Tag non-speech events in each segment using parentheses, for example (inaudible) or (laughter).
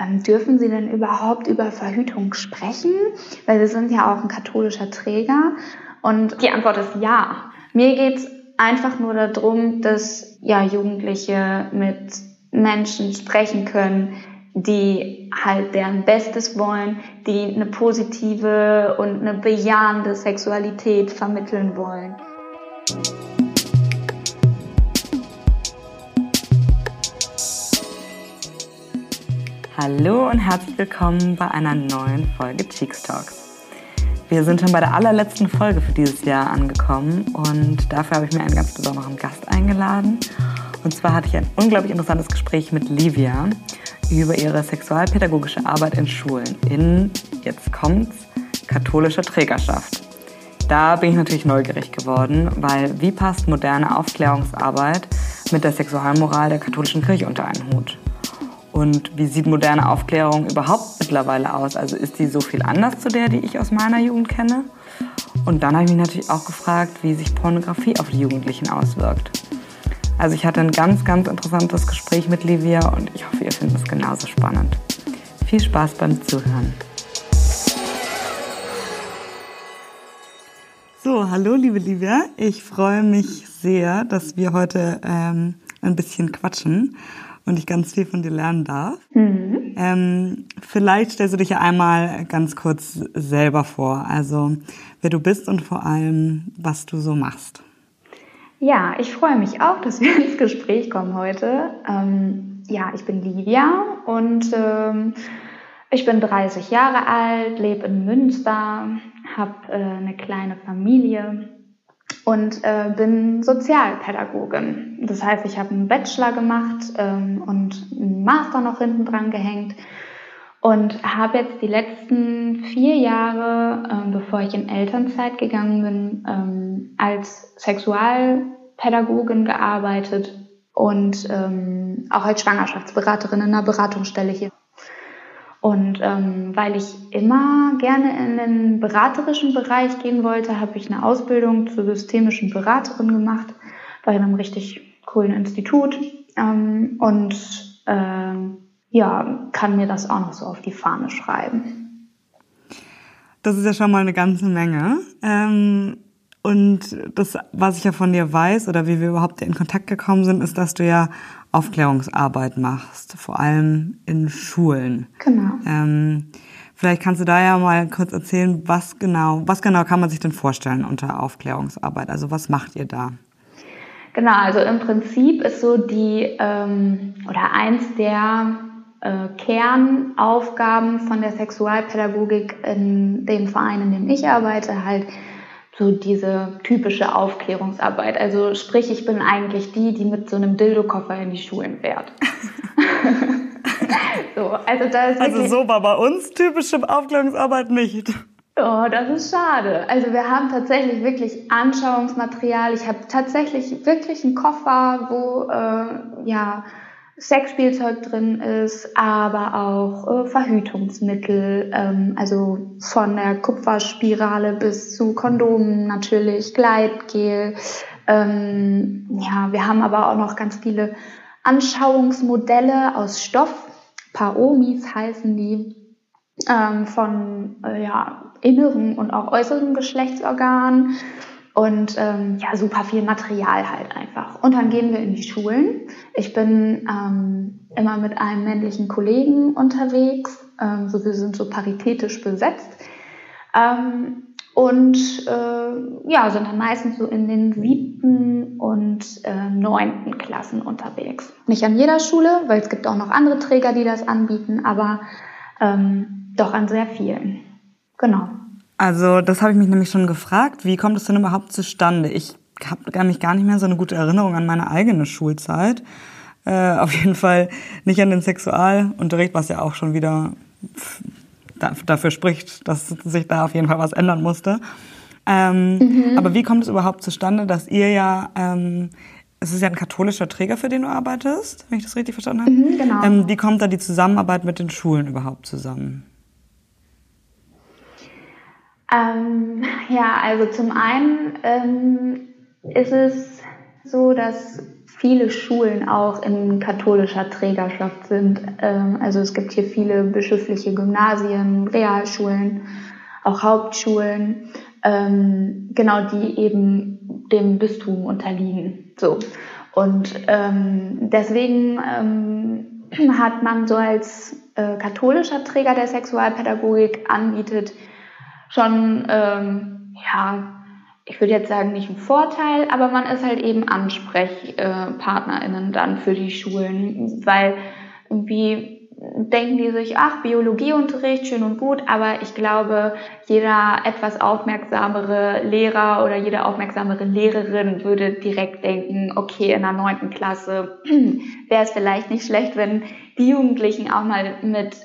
ähm, dürfen Sie denn überhaupt über Verhütung sprechen? Weil Sie sind ja auch ein katholischer Träger. Und die Antwort ist ja. Mir geht's einfach nur darum, dass ja Jugendliche mit Menschen sprechen können, die halt deren Bestes wollen, die eine positive und eine bejahende Sexualität vermitteln wollen. Hallo und herzlich willkommen bei einer neuen Folge Cheeks Talks. Wir sind schon bei der allerletzten Folge für dieses Jahr angekommen und dafür habe ich mir einen ganz besonderen Gast eingeladen. Und zwar hatte ich ein unglaublich interessantes Gespräch mit Livia über ihre sexualpädagogische Arbeit in Schulen in, jetzt kommt's, katholischer Trägerschaft. Da bin ich natürlich neugierig geworden, weil wie passt moderne Aufklärungsarbeit mit der Sexualmoral der katholischen Kirche unter einen Hut? Und wie sieht moderne Aufklärung überhaupt mittlerweile aus? Also ist die so viel anders zu der, die ich aus meiner Jugend kenne? Und dann habe ich mich natürlich auch gefragt, wie sich Pornografie auf die Jugendlichen auswirkt. Also ich hatte ein ganz, ganz interessantes Gespräch mit Livia und ich hoffe, ihr findet es genauso spannend. Viel Spaß beim Zuhören. So, hallo liebe Livia. Ich freue mich sehr, dass wir heute ähm, ein bisschen quatschen und ich ganz viel von dir lernen darf. Mhm. Ähm, vielleicht stellst du dich ja einmal ganz kurz selber vor, also wer du bist und vor allem, was du so machst. Ja, ich freue mich auch, dass wir (laughs) ins Gespräch kommen heute. Ähm, ja, ich bin Livia und ähm, ich bin 30 Jahre alt, lebe in Münster, habe äh, eine kleine Familie und äh, bin Sozialpädagogin. Das heißt, ich habe einen Bachelor gemacht ähm, und einen Master noch hinten dran gehängt und habe jetzt die letzten vier Jahre, ähm, bevor ich in Elternzeit gegangen bin, ähm, als Sexualpädagogin gearbeitet und ähm, auch als Schwangerschaftsberaterin in einer Beratungsstelle hier. Und ähm, weil ich immer gerne in den beraterischen Bereich gehen wollte, habe ich eine Ausbildung zur systemischen Beraterin gemacht bei einem richtig coolen Institut. Ähm, und äh, ja, kann mir das auch noch so auf die Fahne schreiben. Das ist ja schon mal eine ganze Menge. Ähm, und das, was ich ja von dir weiß oder wie wir überhaupt in Kontakt gekommen sind, ist, dass du ja Aufklärungsarbeit machst, vor allem in Schulen. Genau. Ähm, vielleicht kannst du da ja mal kurz erzählen, was genau, was genau kann man sich denn vorstellen unter Aufklärungsarbeit? Also was macht ihr da? Genau, also im Prinzip ist so die ähm, oder eins der äh, Kernaufgaben von der Sexualpädagogik in dem Verein, in dem ich arbeite, halt so diese typische Aufklärungsarbeit. Also sprich, ich bin eigentlich die, die mit so einem Dildo-Koffer in die Schulen fährt. (laughs) so, also, da ist also so war bei uns typische Aufklärungsarbeit nicht. Oh, das ist schade. Also wir haben tatsächlich wirklich Anschauungsmaterial. Ich habe tatsächlich wirklich einen Koffer, wo äh, ja Sexspielzeug drin ist, aber auch äh, Verhütungsmittel, ähm, also von der Kupferspirale bis zu Kondomen natürlich, Gleitgel. Ähm, ja, wir haben aber auch noch ganz viele Anschauungsmodelle aus Stoff. Paomis heißen die, ähm, von äh, ja, inneren und auch äußeren Geschlechtsorganen und ähm, ja, super viel Material halt einfach. Und dann gehen wir in die Schulen. Ich bin ähm, immer mit einem männlichen Kollegen unterwegs. Ähm, so, wir sind so paritätisch besetzt. Ähm, und äh, ja, sind dann meistens so in den siebten und äh, neunten Klassen unterwegs. Nicht an jeder Schule, weil es gibt auch noch andere Träger, die das anbieten, aber ähm, doch an sehr vielen. Genau. Also das habe ich mich nämlich schon gefragt. Wie kommt es denn überhaupt zustande? Ich habe gar nicht, gar nicht mehr so eine gute Erinnerung an meine eigene Schulzeit. Äh, auf jeden Fall nicht an den Sexualunterricht, was ja auch schon wieder dafür spricht, dass sich da auf jeden Fall was ändern musste. Ähm, mhm. Aber wie kommt es überhaupt zustande, dass ihr ja, ähm, es ist ja ein katholischer Träger, für den du arbeitest, wenn ich das richtig verstanden habe? Mhm, genau. Ähm, wie kommt da die Zusammenarbeit mit den Schulen überhaupt zusammen? Ähm, ja, also zum einen ähm, ist es so, dass viele Schulen auch in katholischer Trägerschaft sind. Ähm, also es gibt hier viele bischöfliche Gymnasien, Realschulen, auch Hauptschulen, ähm, genau die eben dem Bistum unterliegen. So. Und ähm, deswegen ähm, hat man so als äh, katholischer Träger der Sexualpädagogik anbietet, schon, ähm, ja, ich würde jetzt sagen, nicht ein Vorteil, aber man ist halt eben AnsprechpartnerInnen dann für die Schulen, weil irgendwie denken die sich, ach, Biologieunterricht, schön und gut, aber ich glaube, jeder etwas aufmerksamere Lehrer oder jede aufmerksamere Lehrerin würde direkt denken, okay, in der neunten Klasse (clears throat) wäre es vielleicht nicht schlecht, wenn die Jugendlichen auch mal mit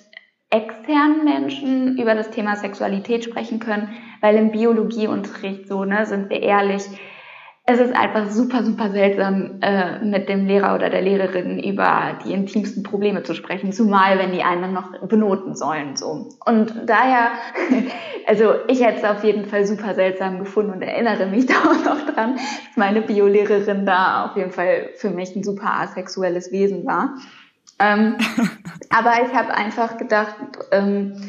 externen Menschen über das Thema Sexualität sprechen können, weil im Biologieunterricht so, ne, sind wir ehrlich, es ist einfach super, super seltsam, äh, mit dem Lehrer oder der Lehrerin über die intimsten Probleme zu sprechen, zumal wenn die einen noch benoten sollen. So. Und daher, (laughs) also ich hätte es auf jeden Fall super seltsam gefunden und erinnere mich (laughs) da auch noch dran, dass meine Biolehrerin da auf jeden Fall für mich ein super asexuelles Wesen war. Ähm, (laughs) aber ich habe einfach gedacht, ähm,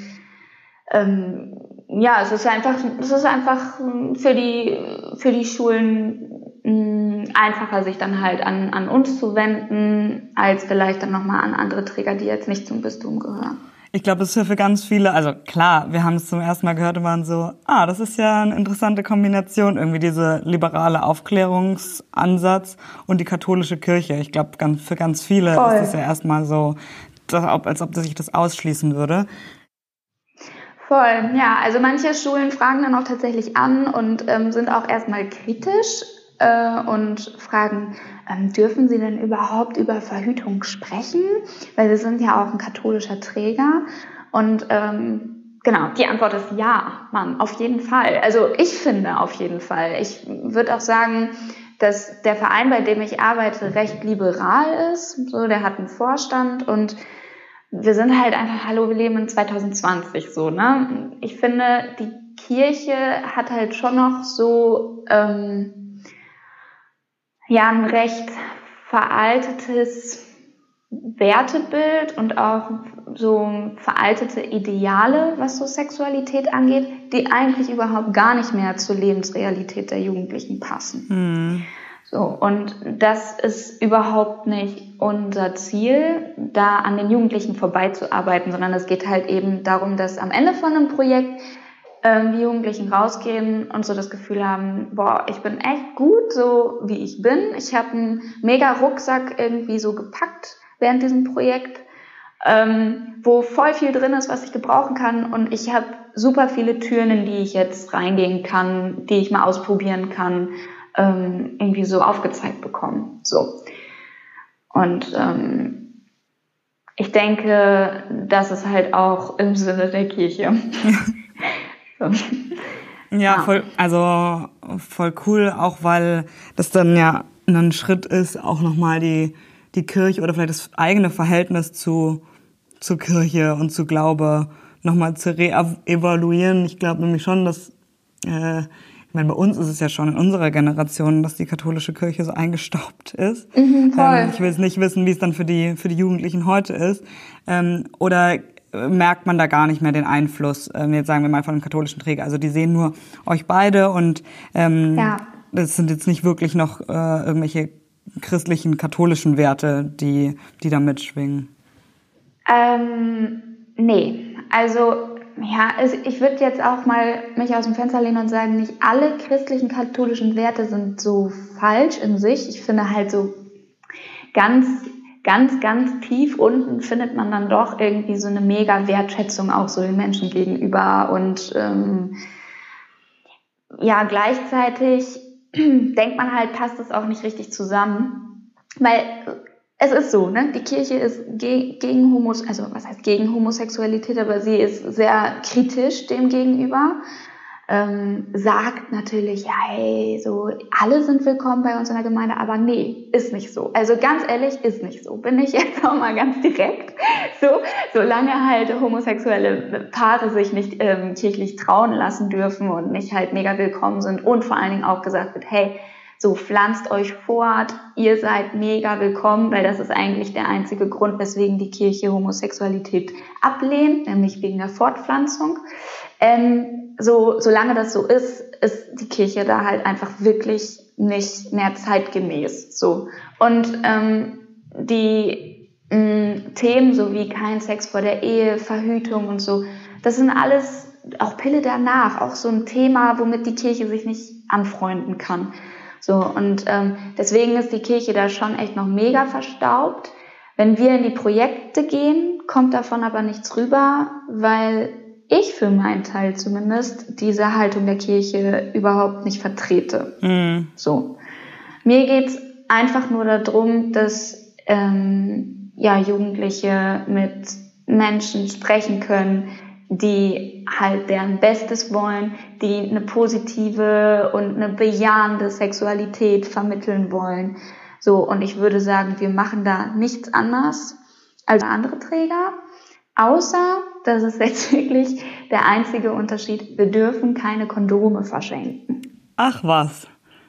ähm, ja, es ist einfach, es ist einfach für die, für die Schulen mh, mm, einfacher, sich dann halt an, an uns zu wenden, als vielleicht dann nochmal an andere Träger, die jetzt nicht zum Bistum gehören. Ich glaube, es ist ja für ganz viele, also klar, wir haben es zum ersten Mal gehört und waren so, ah, das ist ja eine interessante Kombination, irgendwie diese liberale Aufklärungsansatz und die katholische Kirche. Ich glaube, für ganz viele Voll. ist es ja erstmal so, als ob sich das ausschließen würde. Voll, ja. Also manche Schulen fragen dann auch tatsächlich an und ähm, sind auch erstmal kritisch äh, und fragen, ähm, dürfen Sie denn überhaupt über Verhütung sprechen? Weil Sie sind ja auch ein katholischer Träger. Und ähm, genau, die Antwort ist ja, Mann, auf jeden Fall. Also ich finde auf jeden Fall. Ich würde auch sagen, dass der Verein, bei dem ich arbeite, recht liberal ist. So, der hat einen Vorstand und wir sind halt einfach, hallo, wir leben in 2020 so, ne? Ich finde, die Kirche hat halt schon noch so ähm, ja ein recht veraltetes Wertebild und auch so veraltete Ideale, was so Sexualität angeht, die eigentlich überhaupt gar nicht mehr zur Lebensrealität der Jugendlichen passen. Mhm. So, und das ist überhaupt nicht unser Ziel, da an den Jugendlichen vorbeizuarbeiten, sondern es geht halt eben darum, dass am Ende von einem Projekt ähm, die Jugendlichen rausgehen und so das Gefühl haben, boah, ich bin echt gut, so wie ich bin. Ich habe einen mega Rucksack irgendwie so gepackt während diesem Projekt, ähm, wo voll viel drin ist, was ich gebrauchen kann. Und ich habe super viele Türen, in die ich jetzt reingehen kann, die ich mal ausprobieren kann ähm, irgendwie so aufgezeigt bekommen. So. Und ähm, ich denke, das ist halt auch im Sinne der Kirche. (laughs) Ja, voll, also voll cool, auch weil das dann ja ein Schritt ist, auch nochmal die, die Kirche oder vielleicht das eigene Verhältnis zu, zur Kirche und zu Glaube nochmal zu re-evaluieren. Ich glaube nämlich schon, dass äh, ich meine, bei uns ist es ja schon in unserer Generation, dass die katholische Kirche so eingestaubt ist. Mhm. Ähm, ich will jetzt nicht wissen, wie es dann für die, für die Jugendlichen heute ist. Ähm, oder merkt man da gar nicht mehr den Einfluss, ähm, jetzt sagen wir mal von einem katholischen Träger. Also die sehen nur euch beide und ähm, ja. das sind jetzt nicht wirklich noch äh, irgendwelche christlichen, katholischen Werte, die, die da mitschwingen. Ähm, nee, also ja, ich würde jetzt auch mal mich aus dem Fenster lehnen und sagen, nicht alle christlichen katholischen Werte sind so falsch in sich. Ich finde halt so ganz, ganz, ganz tief unten findet man dann doch irgendwie so eine mega Wertschätzung auch so den Menschen gegenüber und ähm, ja, gleichzeitig (clears throat) denkt man halt, passt es auch nicht richtig zusammen, weil es ist so, ne? Die Kirche ist ge gegen Homos, also was heißt gegen Homosexualität, aber sie ist sehr kritisch dem gegenüber. Ähm, sagt natürlich, ja, hey, so alle sind willkommen bei uns in der Gemeinde, aber nee, ist nicht so. Also ganz ehrlich, ist nicht so. Bin ich jetzt auch mal ganz direkt. (laughs) So, solange halt homosexuelle Paare sich nicht ähm, kirchlich trauen lassen dürfen und nicht halt mega willkommen sind und vor allen Dingen auch gesagt wird, hey, So pflanzt euch fort, ihr seid mega willkommen, weil das ist eigentlich der einzige Grund, weswegen die Kirche Homosexualität ablehnt, nämlich wegen der Fortpflanzung. Ähm, so, solange das so ist, ist die Kirche da halt einfach wirklich nicht mehr zeitgemäß. So und ähm, die mh, mm, Themen so wie kein Sex vor der Ehe, Verhütung und so, das sind alles auch Pille danach, auch so ein Thema, womit die Kirche sich nicht anfreunden kann. So und ähm, deswegen ist die Kirche da schon echt noch mega verstaubt. Wenn wir in die Projekte gehen, kommt davon aber nichts rüber, weil ich für meinen Teil zumindest diese Haltung der Kirche überhaupt nicht vertrete. Mhm. So. Mir geht's einfach nur darum, dass ähm, ja, Jugendliche mit Menschen sprechen können, die halt deren Bestes wollen, die eine positive und eine bejahende Sexualität vermitteln wollen. So, und ich würde sagen, wir machen da nichts anders als andere Träger. Außer, das ist jetzt (laughs) wirklich der einzige Unterschied, wir dürfen keine Kondome verschenken. Ach was,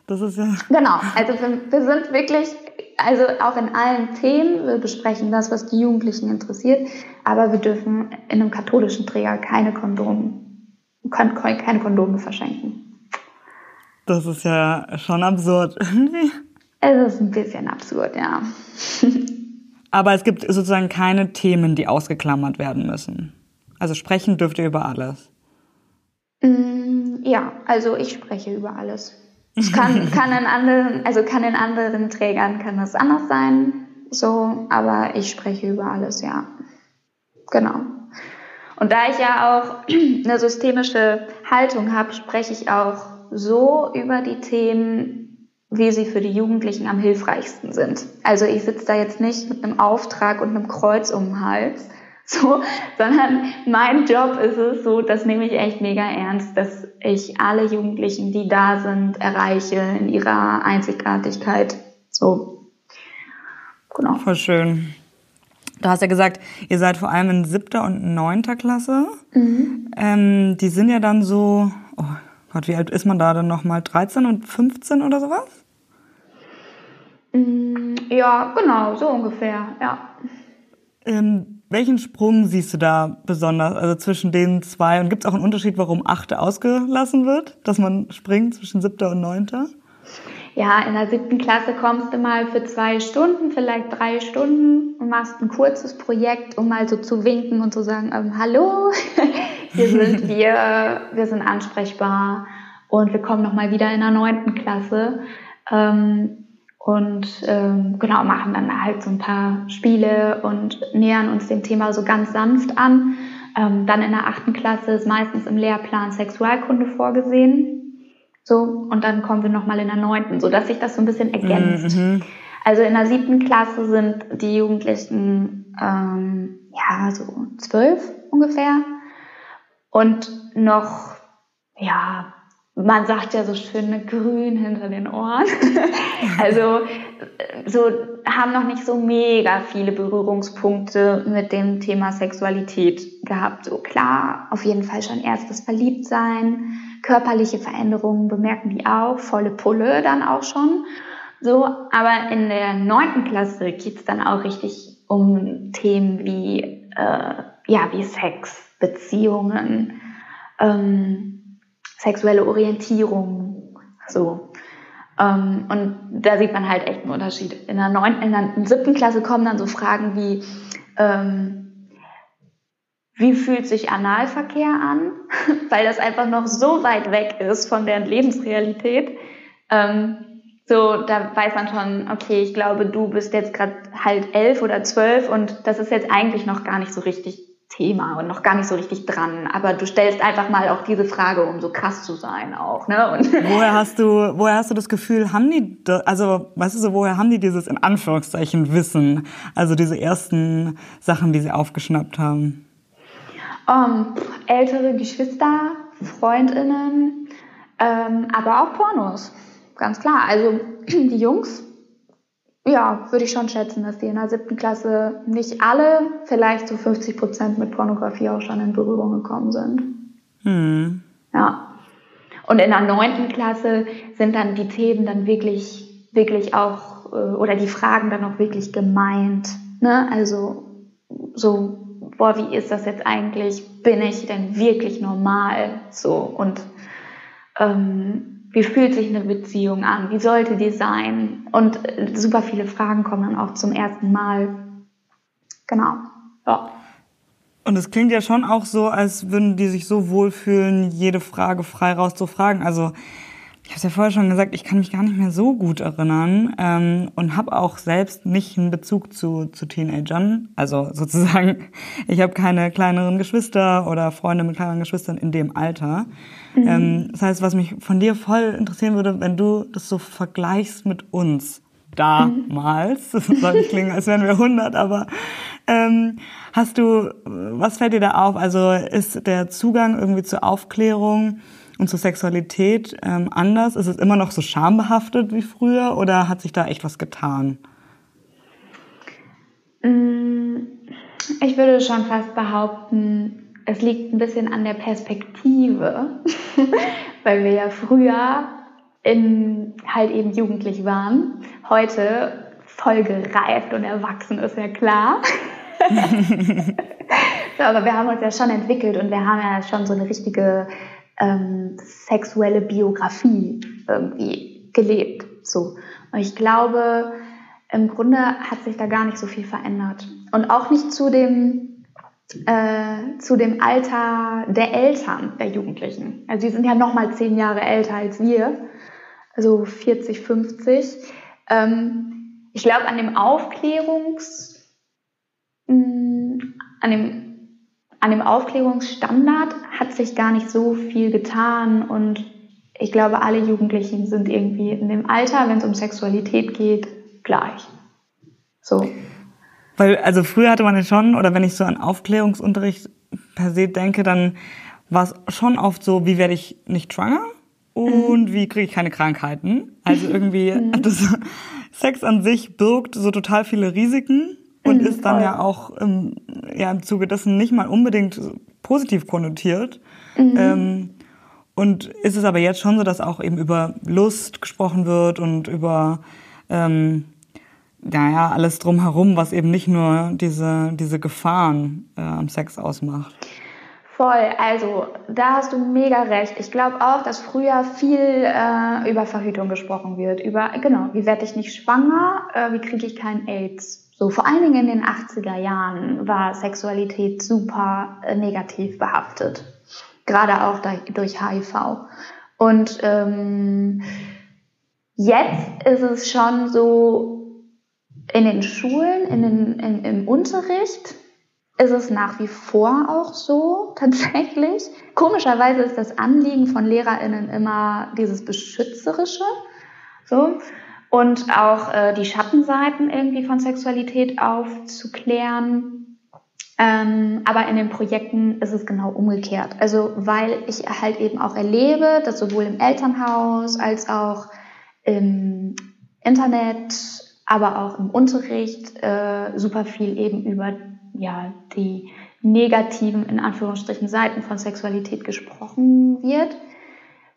das ist ja. (laughs) Genau, also wir, wir sind wirklich, also auch in allen Themen, wir besprechen das, was die Jugendlichen interessiert, aber wir dürfen in einem katholischen Träger keine Kondome, keine Kondome verschenken. Das ist ja schon absurd. (laughs) Es ist ein bisschen absurd, ja. Aber es gibt sozusagen keine Themen, die ausgeklammert werden müssen. Also sprechen dürft ihr über alles. Mm, ja, also ich spreche über alles. Es kann, (laughs) kann in anderen, also kann in anderen Trägern kann das anders sein, so, aber ich spreche über alles, ja. Genau. Und da ich ja auch (clears throat) eine systemische Haltung habe, spreche ich auch so über die Themen, wie sie für die Jugendlichen am hilfreichsten sind. Also ich sitze da jetzt nicht mit einem Auftrag und einem Kreuz um den Hals, (laughs) so, sondern mein Job ist es so, das nehme ich echt mega ernst, dass ich alle Jugendlichen, die da sind, erreiche in ihrer Einzigartigkeit. So, genau. Voll schön. Du hast ja gesagt, ihr seid vor allem in siebter und neunter Klasse. Mhm. Ähm, die sind ja dann so, oh Gott, wie alt ist man da denn nochmal? 13 und 15 oder sowas? Mm, ja, genau, so ungefähr, ja. Ähm, welchen Sprung siehst du da besonders, also zwischen den zwei? Und gibt es auch einen Unterschied, warum achte ausgelassen wird, dass man springt zwischen siebter und neunter? Ja, in der siebten Klasse kommst du mal für zwei Stunden, vielleicht drei Stunden und machst ein kurzes Projekt, um mal so zu winken und zu sagen, ähm, hallo, (laughs) hier sind (laughs) wir, wir sind ansprechbar und wir kommen nochmal wieder in der neunten Klasse. Ähm, und ähm, genau machen dann halt so ein paar Spiele und nähern uns dem Thema so ganz sanft an. Ähm, dann in der achten Klasse ist meistens im Lehrplan Sexualkunde vorgesehen. So, und dann kommen wir nochmal in der neunten, sodass sich das so ein bisschen ergänzt. Mhm. Also in der siebten Klasse sind die Jugendlichen ähm, ja so zwölf ungefähr und noch ja man sagt ja so schön, grün hinter den Ohren. (laughs) also so haben noch nicht so mega viele Berührungspunkte mit dem Thema Sexualität gehabt. So klar, auf jeden Fall schon erstes Verliebtsein, körperliche Veränderungen bemerken die auch, volle Pulle dann auch schon. So, aber in der neunten Klasse geht's dann auch richtig um Themen wie äh, ja wie Sex, Beziehungen. Ähm, sexuelle Orientierung, so. Ähm, und da sieht man halt echt einen Unterschied. In der neunten, in der siebten Klasse kommen dann so Fragen wie, ähm, wie fühlt sich Analverkehr an? (laughs) Weil das einfach noch so weit weg ist von deren Lebensrealität. Ähm, so, da weiß man schon, okay, ich glaube, du bist jetzt gerade halt elf oder zwölf und das ist jetzt eigentlich noch gar nicht so richtig Thema und noch gar nicht so richtig dran. Aber du stellst einfach mal auch diese Frage, um so krass zu sein auch. Ne? Und (laughs) woher hast du, woher hast du das Gefühl, haben die, also weißt du so, woher haben die dieses in Anführungszeichen Wissen? Also diese ersten Sachen, die sie aufgeschnappt haben? Um, ältere Geschwister, Freundinnen, ähm, aber auch Pornos, ganz klar. Also (clears throat) die Jungs ja, würde ich schon schätzen, dass die in der siebten Klasse nicht alle, vielleicht so 50 Prozent mit Pornografie auch schon in Berührung gekommen sind. Hm. Ja. Und in der neunten Klasse sind dann die Themen dann wirklich, wirklich auch, äh, oder die Fragen dann auch wirklich gemeint. Ne? Also so, boah, wie ist das jetzt eigentlich? Bin ich denn wirklich normal? So und ähm, wie fühlt sich eine Beziehung an? Wie sollte die sein? Und äh, super viele Fragen kommen dann auch zum ersten Mal. Genau. Ja. Und es klingt ja schon auch so, als würden die sich so wohlfühlen, jede Frage frei raus zu fragen. Also ich habe es ja vorher schon gesagt, ich kann mich gar nicht mehr so gut erinnern ähm, und habe auch selbst nicht einen Bezug zu, zu Teenagern. Also (laughs) sozusagen, ich habe keine kleineren Geschwister oder Freunde mit kleineren Geschwistern in dem Alter. Mhm. Ähm, das heißt, was mich von dir voll interessieren würde, wenn du das so vergleichst mit uns damals, (laughs) das soll nicht klingen, als wären wir 100, aber ähm, hast du, was fällt dir da auf? Also ist der Zugang irgendwie zur Aufklärung und zur Sexualität ähm, anders? Ist es immer noch so schambehaftet wie früher oder hat sich da echt was getan? Mm, ich würde schon fast behaupten, es liegt ein bisschen an der Perspektive, (laughs) weil wir ja früher in, halt eben jugendlich waren, heute voll gereift und erwachsen ist ja klar. (laughs) (laughs) so, aber wir haben uns ja schon entwickelt und wir haben ja schon so eine richtige ähm, sexuelle Biografie irgendwie gelebt. So. Und ich glaube, im Grunde hat sich da gar nicht so viel verändert. Und auch nicht zu dem, äh, zu dem Alter der Eltern der Jugendlichen. Also die sind ja noch mal zehn Jahre älter als wir, also 40, 50. Ähm, ich glaube, an dem Aufklärungs, mh, mm, an dem an dem Aufklärungsstandard hat sich gar nicht so viel getan und ich glaube, alle Jugendlichen sind irgendwie in dem Alter, wenn es um Sexualität geht, gleich. So. Weil, also früher hatte man ja schon, oder wenn ich so an Aufklärungsunterricht per se denke, dann war es schon oft so, wie werde ich nicht schwanger und mhm. wie kriege ich keine Krankheiten. Also irgendwie, (laughs) mhm. das Sex an sich birgt so total viele Risiken und ist dann voll. ja auch im, ja, im Zuge dessen nicht mal unbedingt positiv konnotiert. Mhm. Ähm, und ist es aber jetzt schon so, dass auch eben über Lust gesprochen wird und über ähm, naja, alles drumherum, was eben nicht nur diese, diese Gefahren äh, am Sex ausmacht. Voll, also da hast du mega recht. Ich glaube auch, dass früher viel äh, über Verhütung gesprochen wird. Über, genau, wie werde ich nicht schwanger, äh, wie kriege ich keinen AIDS. So, vor allen Dingen in den 80er Jahren war Sexualität super äh, negativ behaftet. Gerade auch durch HIV. Und ähm, jetzt ist es schon so, in den Schulen, in den, in, im Unterricht ist es nach wie vor auch so, (laughs) tatsächlich. Komischerweise ist das Anliegen von LehrerInnen immer dieses Beschützerische. So und auch äh, die Schattenseiten irgendwie von Sexualität aufzuklären. Ähm, aber in den Projekten ist es genau umgekehrt. Also weil ich halt eben auch erlebe, dass sowohl im Elternhaus als auch im Internet, aber auch im Unterricht äh, super viel eben über ja die negativen in Anführungsstrichen Seiten von Sexualität gesprochen wird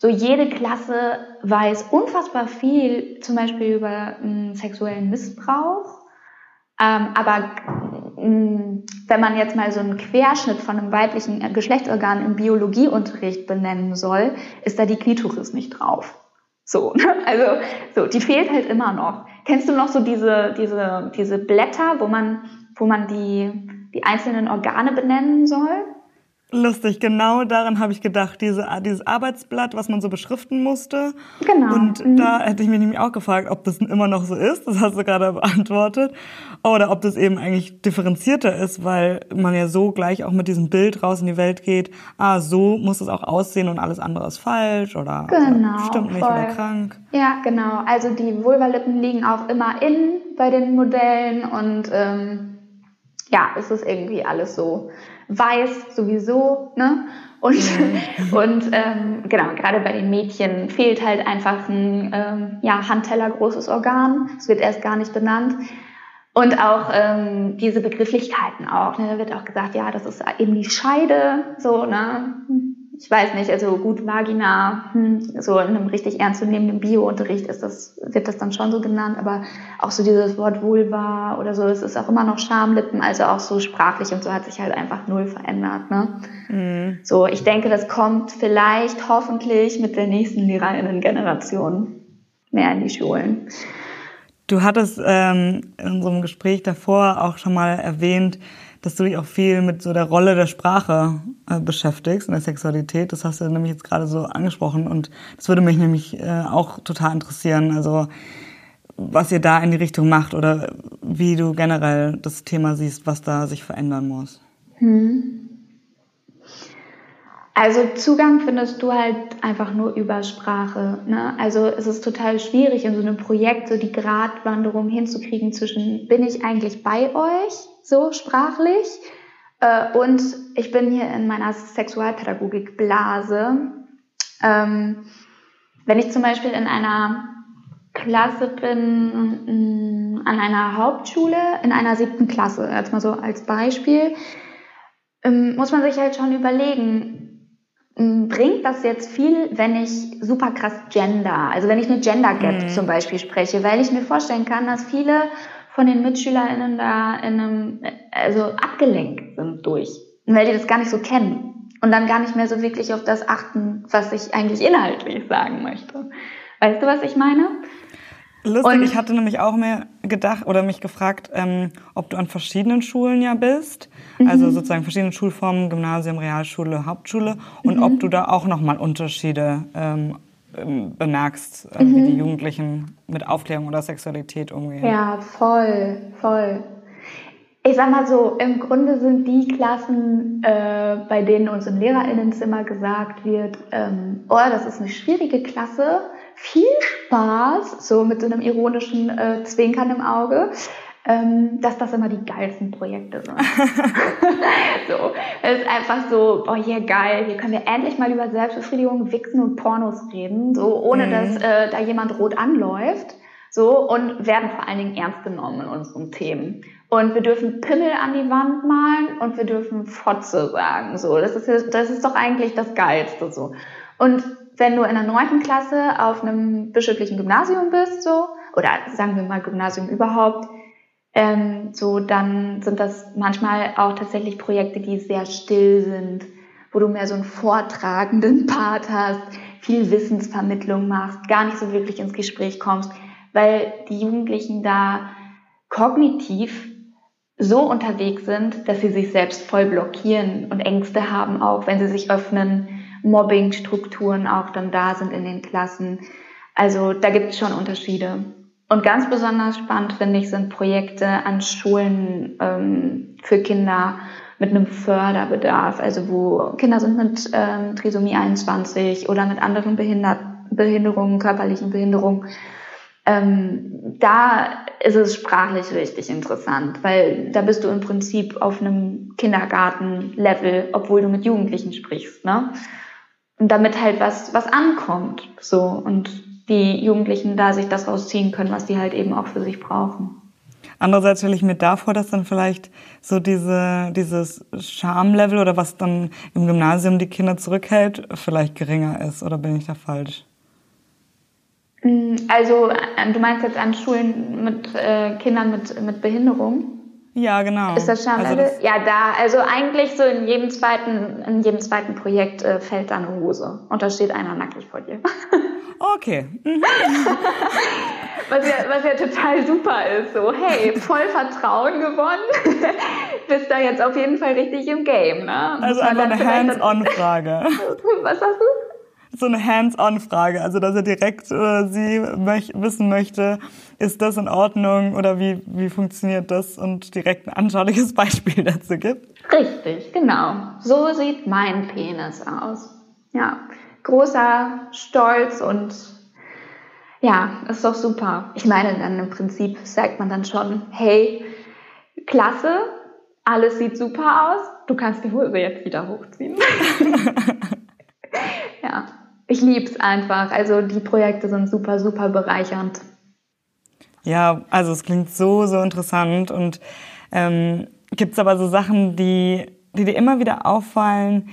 so jede Klasse weiß unfassbar viel, zum Beispiel über ähm, sexuellen Missbrauch. Ähm, aber ähm, wenn man jetzt mal so einen Querschnitt von einem weiblichen Geschlechtsorgan im Biologieunterricht benennen soll, ist da die Klitoris nicht drauf. So, (laughs) ne? also so, die fehlt halt immer noch. Kennst du noch so diese diese diese Blätter, wo man wo man die die einzelnen Organe benennen soll? Lustig, genau daran habe ich gedacht, diese, dieses Arbeitsblatt, was man so beschriften musste. Genau. Und mhm. da hätte ich mich nämlich auch gefragt, ob das immer noch so ist, das hast du gerade beantwortet, oder ob das eben eigentlich differenzierter ist, weil man ja so gleich auch mit diesem Bild raus in die Welt geht, ah, so muss es auch aussehen und alles andere ist falsch oder, genau, oder stimmt nicht voll. oder krank. Ja, genau. Also die Vulvalippen liegen auch immer innen bei den Modellen und ähm, ja, es ist irgendwie alles so weiß sowieso, ne? Und, mhm. und ähm, genau, gerade bei den Mädchen fehlt halt einfach ein ähm, ja, Handteller großes Organ. Es wird erst gar nicht benannt. Und auch ähm, diese Begrifflichkeiten auch. Ne? Da wird auch gesagt, ja, das ist eben die Scheide, so, ne? Ich weiß nicht, also gut, Vagina, hm, so in einem richtig ernstzunehmenden Bio-Unterricht ist das, wird das dann schon so genannt, aber auch so dieses Wort Vulva oder so, es ist auch immer noch Schamlippen, also auch so sprachlich und so hat sich halt einfach null verändert, ne? Mhm. So, ich denke, das kommt vielleicht hoffentlich mit der nächsten LehrerInnen-Generation mehr in die Schulen. Du hattest ähm, in unserem Gespräch davor auch schon mal erwähnt, dass du dich auch viel mit so der Rolle der Sprache äh, beschäftigst und der Sexualität. Das hast du nämlich jetzt gerade so angesprochen und das würde mich nämlich äh, auch total interessieren. Also was ihr da in die Richtung macht oder wie du generell das Thema siehst, was da sich verändern muss. Hm. Also Zugang findest du halt einfach nur über Sprache. Ne? Also es ist total schwierig in so einem Projekt so die Gratwanderung hinzukriegen zwischen bin ich eigentlich bei euch so sprachlich äh, und ich bin hier in meiner Sexualpädagogik-Blase. Ähm, wenn ich zum Beispiel in einer Klasse bin, mm, an einer Hauptschule, in einer siebten Klasse, jetzt mal so als Beispiel, ähm, muss man sich halt schon überlegen, bringt das jetzt viel, wenn ich super krass Gender, also wenn ich eine Gender Gap mhm. zum Beispiel spreche, weil ich mir vorstellen kann, dass viele von den MitschülerInnen da in einem, also abgelenkt sind durch, weil die das gar nicht so kennen und dann gar nicht mehr so wirklich auf das achten, was ich eigentlich inhaltlich sagen möchte. Weißt du, was ich meine? Lustig, und ich hatte nämlich auch mir gedacht oder mich gefragt, ähm, ob du an verschiedenen Schulen ja bist, mhm. also sozusagen verschiedene Schulformen, Gymnasium, Realschule, Hauptschule, und mhm. ob du da auch nochmal Unterschiede ähm, ähm, bemerkst, äh, mhm. wie die Jugendlichen mit Aufklärung oder Sexualität umgehen. Ja, voll, voll. Ich sag mal so, im Grunde sind die Klassen, äh, bei denen uns im Lehrerinnenzimmer gesagt wird, ähm, oh, das ist eine schwierige Klasse, viel Spaß, so mit so einem ironischen äh, Zwinkern im Auge, ähm, dass das immer die geilsten Projekte sind. (laughs) so, es ist einfach so, oh yeah, geil, hier können wir endlich mal über Selbstbefriedigung, Wichsen und Pornos reden, so ohne mhm. dass äh, da jemand rot anläuft. So, und werden vor allen Dingen ernst genommen in unseren Themen. Und wir dürfen Pimmel an die Wand malen und wir dürfen Fotze sagen. So, das ist, das ist doch eigentlich das Geilste so. Und wenn du in der neunten Klasse auf einem bischöflichen Gymnasium bist, so, oder sagen wir mal Gymnasium überhaupt, ähm, so, dann sind das manchmal auch tatsächlich Projekte, die sehr still sind, wo du mehr so einen vortragenden (laughs) Part hast, viel Wissensvermittlung machst, gar nicht so wirklich ins Gespräch kommst, weil die Jugendlichen da kognitiv so unterwegs sind, dass sie sich selbst voll blockieren und Ängste haben, auch wenn sie sich öffnen, Mobbingstrukturen auch dann da sind in den Klassen. Also da gibt es schon Unterschiede. Und ganz besonders spannend finde ich sind Projekte an Schulen ähm, für Kinder mit einem Förderbedarf, also wo Kinder sind mit ähm, Trisomie 21 oder mit anderen Behinder Behinderungen, körperlichen Behinderungen. Ähm, da ist es sprachlich richtig interessant, weil da bist du im Prinzip auf einem Kindergarten-Level, obwohl du mit Jugendlichen sprichst, ne? Und damit halt was, was ankommt, so. Und die Jugendlichen da sich das rausziehen können, was die halt eben auch für sich brauchen. Andererseits stelle ich mir davor, dass dann vielleicht so diese, dieses Schamlevel oder was dann im Gymnasium die Kinder zurückhält, vielleicht geringer ist. Oder bin ich da falsch? Mm, also, du meinst jetzt an Schulen mit äh, Kindern mit, mit Behinderung? Ja, genau. Ist das Schamlevel? Also ja, da, also eigentlich so in jedem zweiten, in jedem zweiten Projekt äh, fällt da eine Hose und da steht einer nackig vor dir. (laughs) Okay. Mhm. was, ja, was ja total super ist. So, hey, voll Vertrauen gewonnen. (laughs) Bist da jetzt auf jeden Fall richtig im Game. Ne? Also einfach eine Hands-on-Frage. (laughs) was sagst du? so eine Hands-on-Frage, also dass er direkt äh, sie möch wissen möchte, ist das in Ordnung oder wie, wie funktioniert das und direkt ein anschauliches (laughs) Beispiel dazu gibt. Richtig, genau. So sieht mein Penis aus. Ja großer Stolz und ja, ist doch super. Ich meine, dann im Prinzip sagt man dann schon, hey, klasse, alles sieht super aus, du kannst die Hose jetzt wieder hochziehen. (laughs) ja, ich lieb's einfach. Also die Projekte sind super, super bereichernd. Ja, also es klingt so, so interessant und ähm, gibt es aber so Sachen, die, die dir immer wieder auffallen,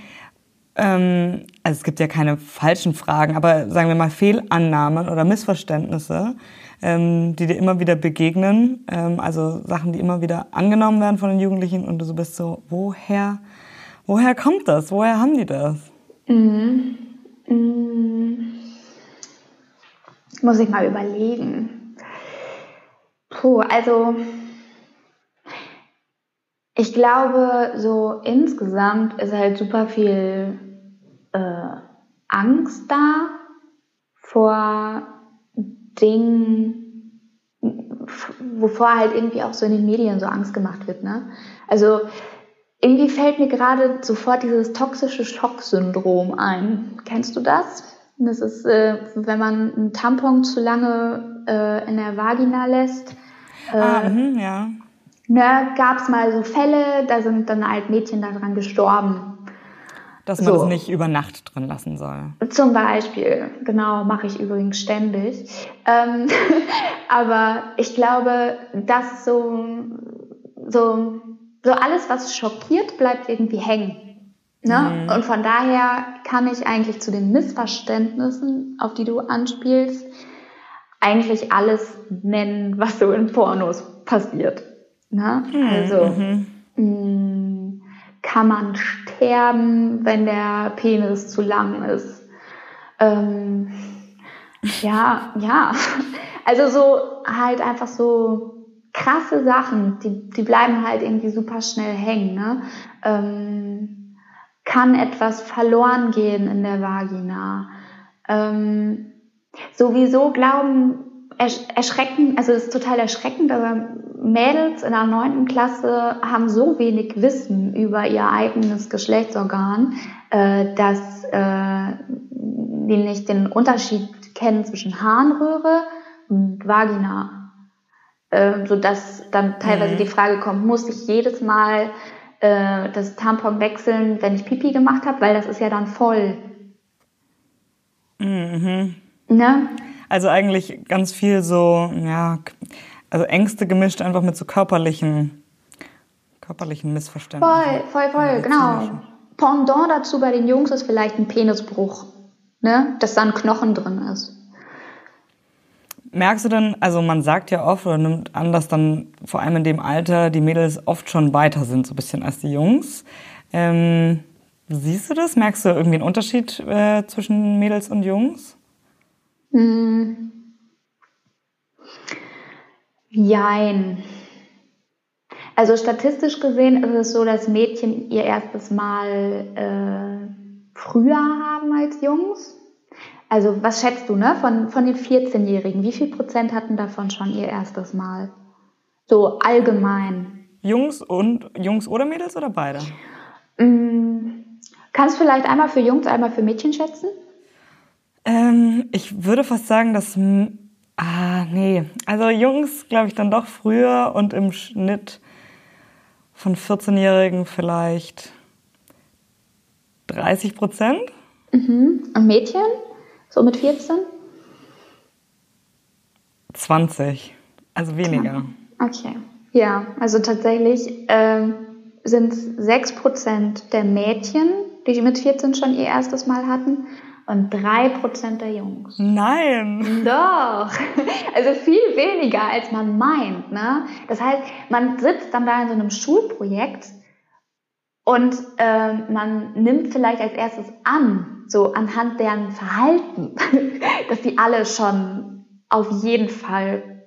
ähm, also es gibt ja keine falschen Fragen, aber sagen wir mal Fehlannahmen oder Missverständnisse, ähm, die dir immer wieder begegnen, ähm, also Sachen, die immer wieder angenommen werden von den Jugendlichen und du so bist so, woher, woher kommt das? Woher haben die das? Mhm. Mhm. Muss ich mal überlegen. Puh, also ich glaube, so insgesamt ist halt super viel äh, Angst da vor Dingen, wovor halt irgendwie auch so in den Medien so Angst gemacht wird. Ne? Also irgendwie fällt mir gerade sofort dieses toxische Schocksyndrom ein. Kennst du das? Das ist, äh, wenn man einen Tampon zu lange äh, in der Vagina lässt. Äh, ah, mh, ja ne, gab es mal so Fälle, da sind dann halt Mädchen daran gestorben. Dass man so. das nicht über Nacht drin lassen soll. Zum Beispiel, genau, mache ich übrigens ständig. Ähm, (laughs) aber ich glaube, dass so, so, so alles, was schockiert, bleibt irgendwie hängen. Ne? Mhm. Und von daher kann ich eigentlich zu den Missverständnissen, auf die du anspielst, eigentlich alles nennen, was so in Pornos passiert. Ne? Mhm. Also mhm. Kann man sterben, wenn der Penis zu lang ist. Ähm, ja, ja. Also so halt einfach so krasse Sachen, die, die bleiben halt irgendwie super schnell hängen. Ne? Ähm, kann etwas verloren gehen in der Vagina? Ähm, sowieso glauben erschreckend, also es ist total erschreckend, aber Mädels in der neunten Klasse haben so wenig Wissen über ihr eigenes Geschlechtsorgan, äh, dass äh, die nicht den Unterschied kennen zwischen Harnröhre und Vagina. Äh, sodass dann teilweise mhm. die Frage kommt, muss ich jedes Mal äh, das Tampon wechseln, wenn ich Pipi gemacht habe, weil das ist ja dann voll. Mhm. Ne? Also eigentlich ganz viel so, ja, also Ängste gemischt einfach mit so körperlichen, körperlichen Missverständnissen. Voll, voll, voll, genau. Pendant dazu bei den Jungs ist vielleicht ein Penisbruch, ne? dass da ein Knochen drin ist. Merkst du denn, also man sagt ja oft oder nimmt an, dass dann vor allem in dem Alter die Mädels oft schon weiter sind, so ein bisschen als die Jungs. Ähm, siehst du das? Merkst du irgendwie einen Unterschied äh, zwischen Mädels und Jungs? Hm. Jein. Also statistisch gesehen ist es so, dass Mädchen ihr erstes Mal äh, früher haben als Jungs. Also was schätzt du, ne? Von, von den 14-Jährigen, wie viel Prozent hatten davon schon ihr erstes Mal? So allgemein. Jungs und Jungs oder Mädels oder beide? Mm, kannst du vielleicht einmal für Jungs, einmal für Mädchen schätzen? Ähm, ich würde fast sagen, dass. Ah, nee. Also Jungs, glaube ich, dann doch früher und im Schnitt von 14-Jährigen vielleicht 30 Prozent. Mhm. Und Mädchen? So mit 14? 20. Also weniger. Okay. Ja, also tatsächlich ähm, sind es 6 Prozent der Mädchen, die mit 14 schon ihr erstes Mal hatten und drei Prozent der Jungs. Nein. Doch. Also viel weniger, als man meint. Ne? Das heißt, man sitzt dann da in so einem Schulprojekt und äh, man nimmt vielleicht als erstes an, so anhand deren Verhalten, (laughs) dass die alle schon auf jeden Fall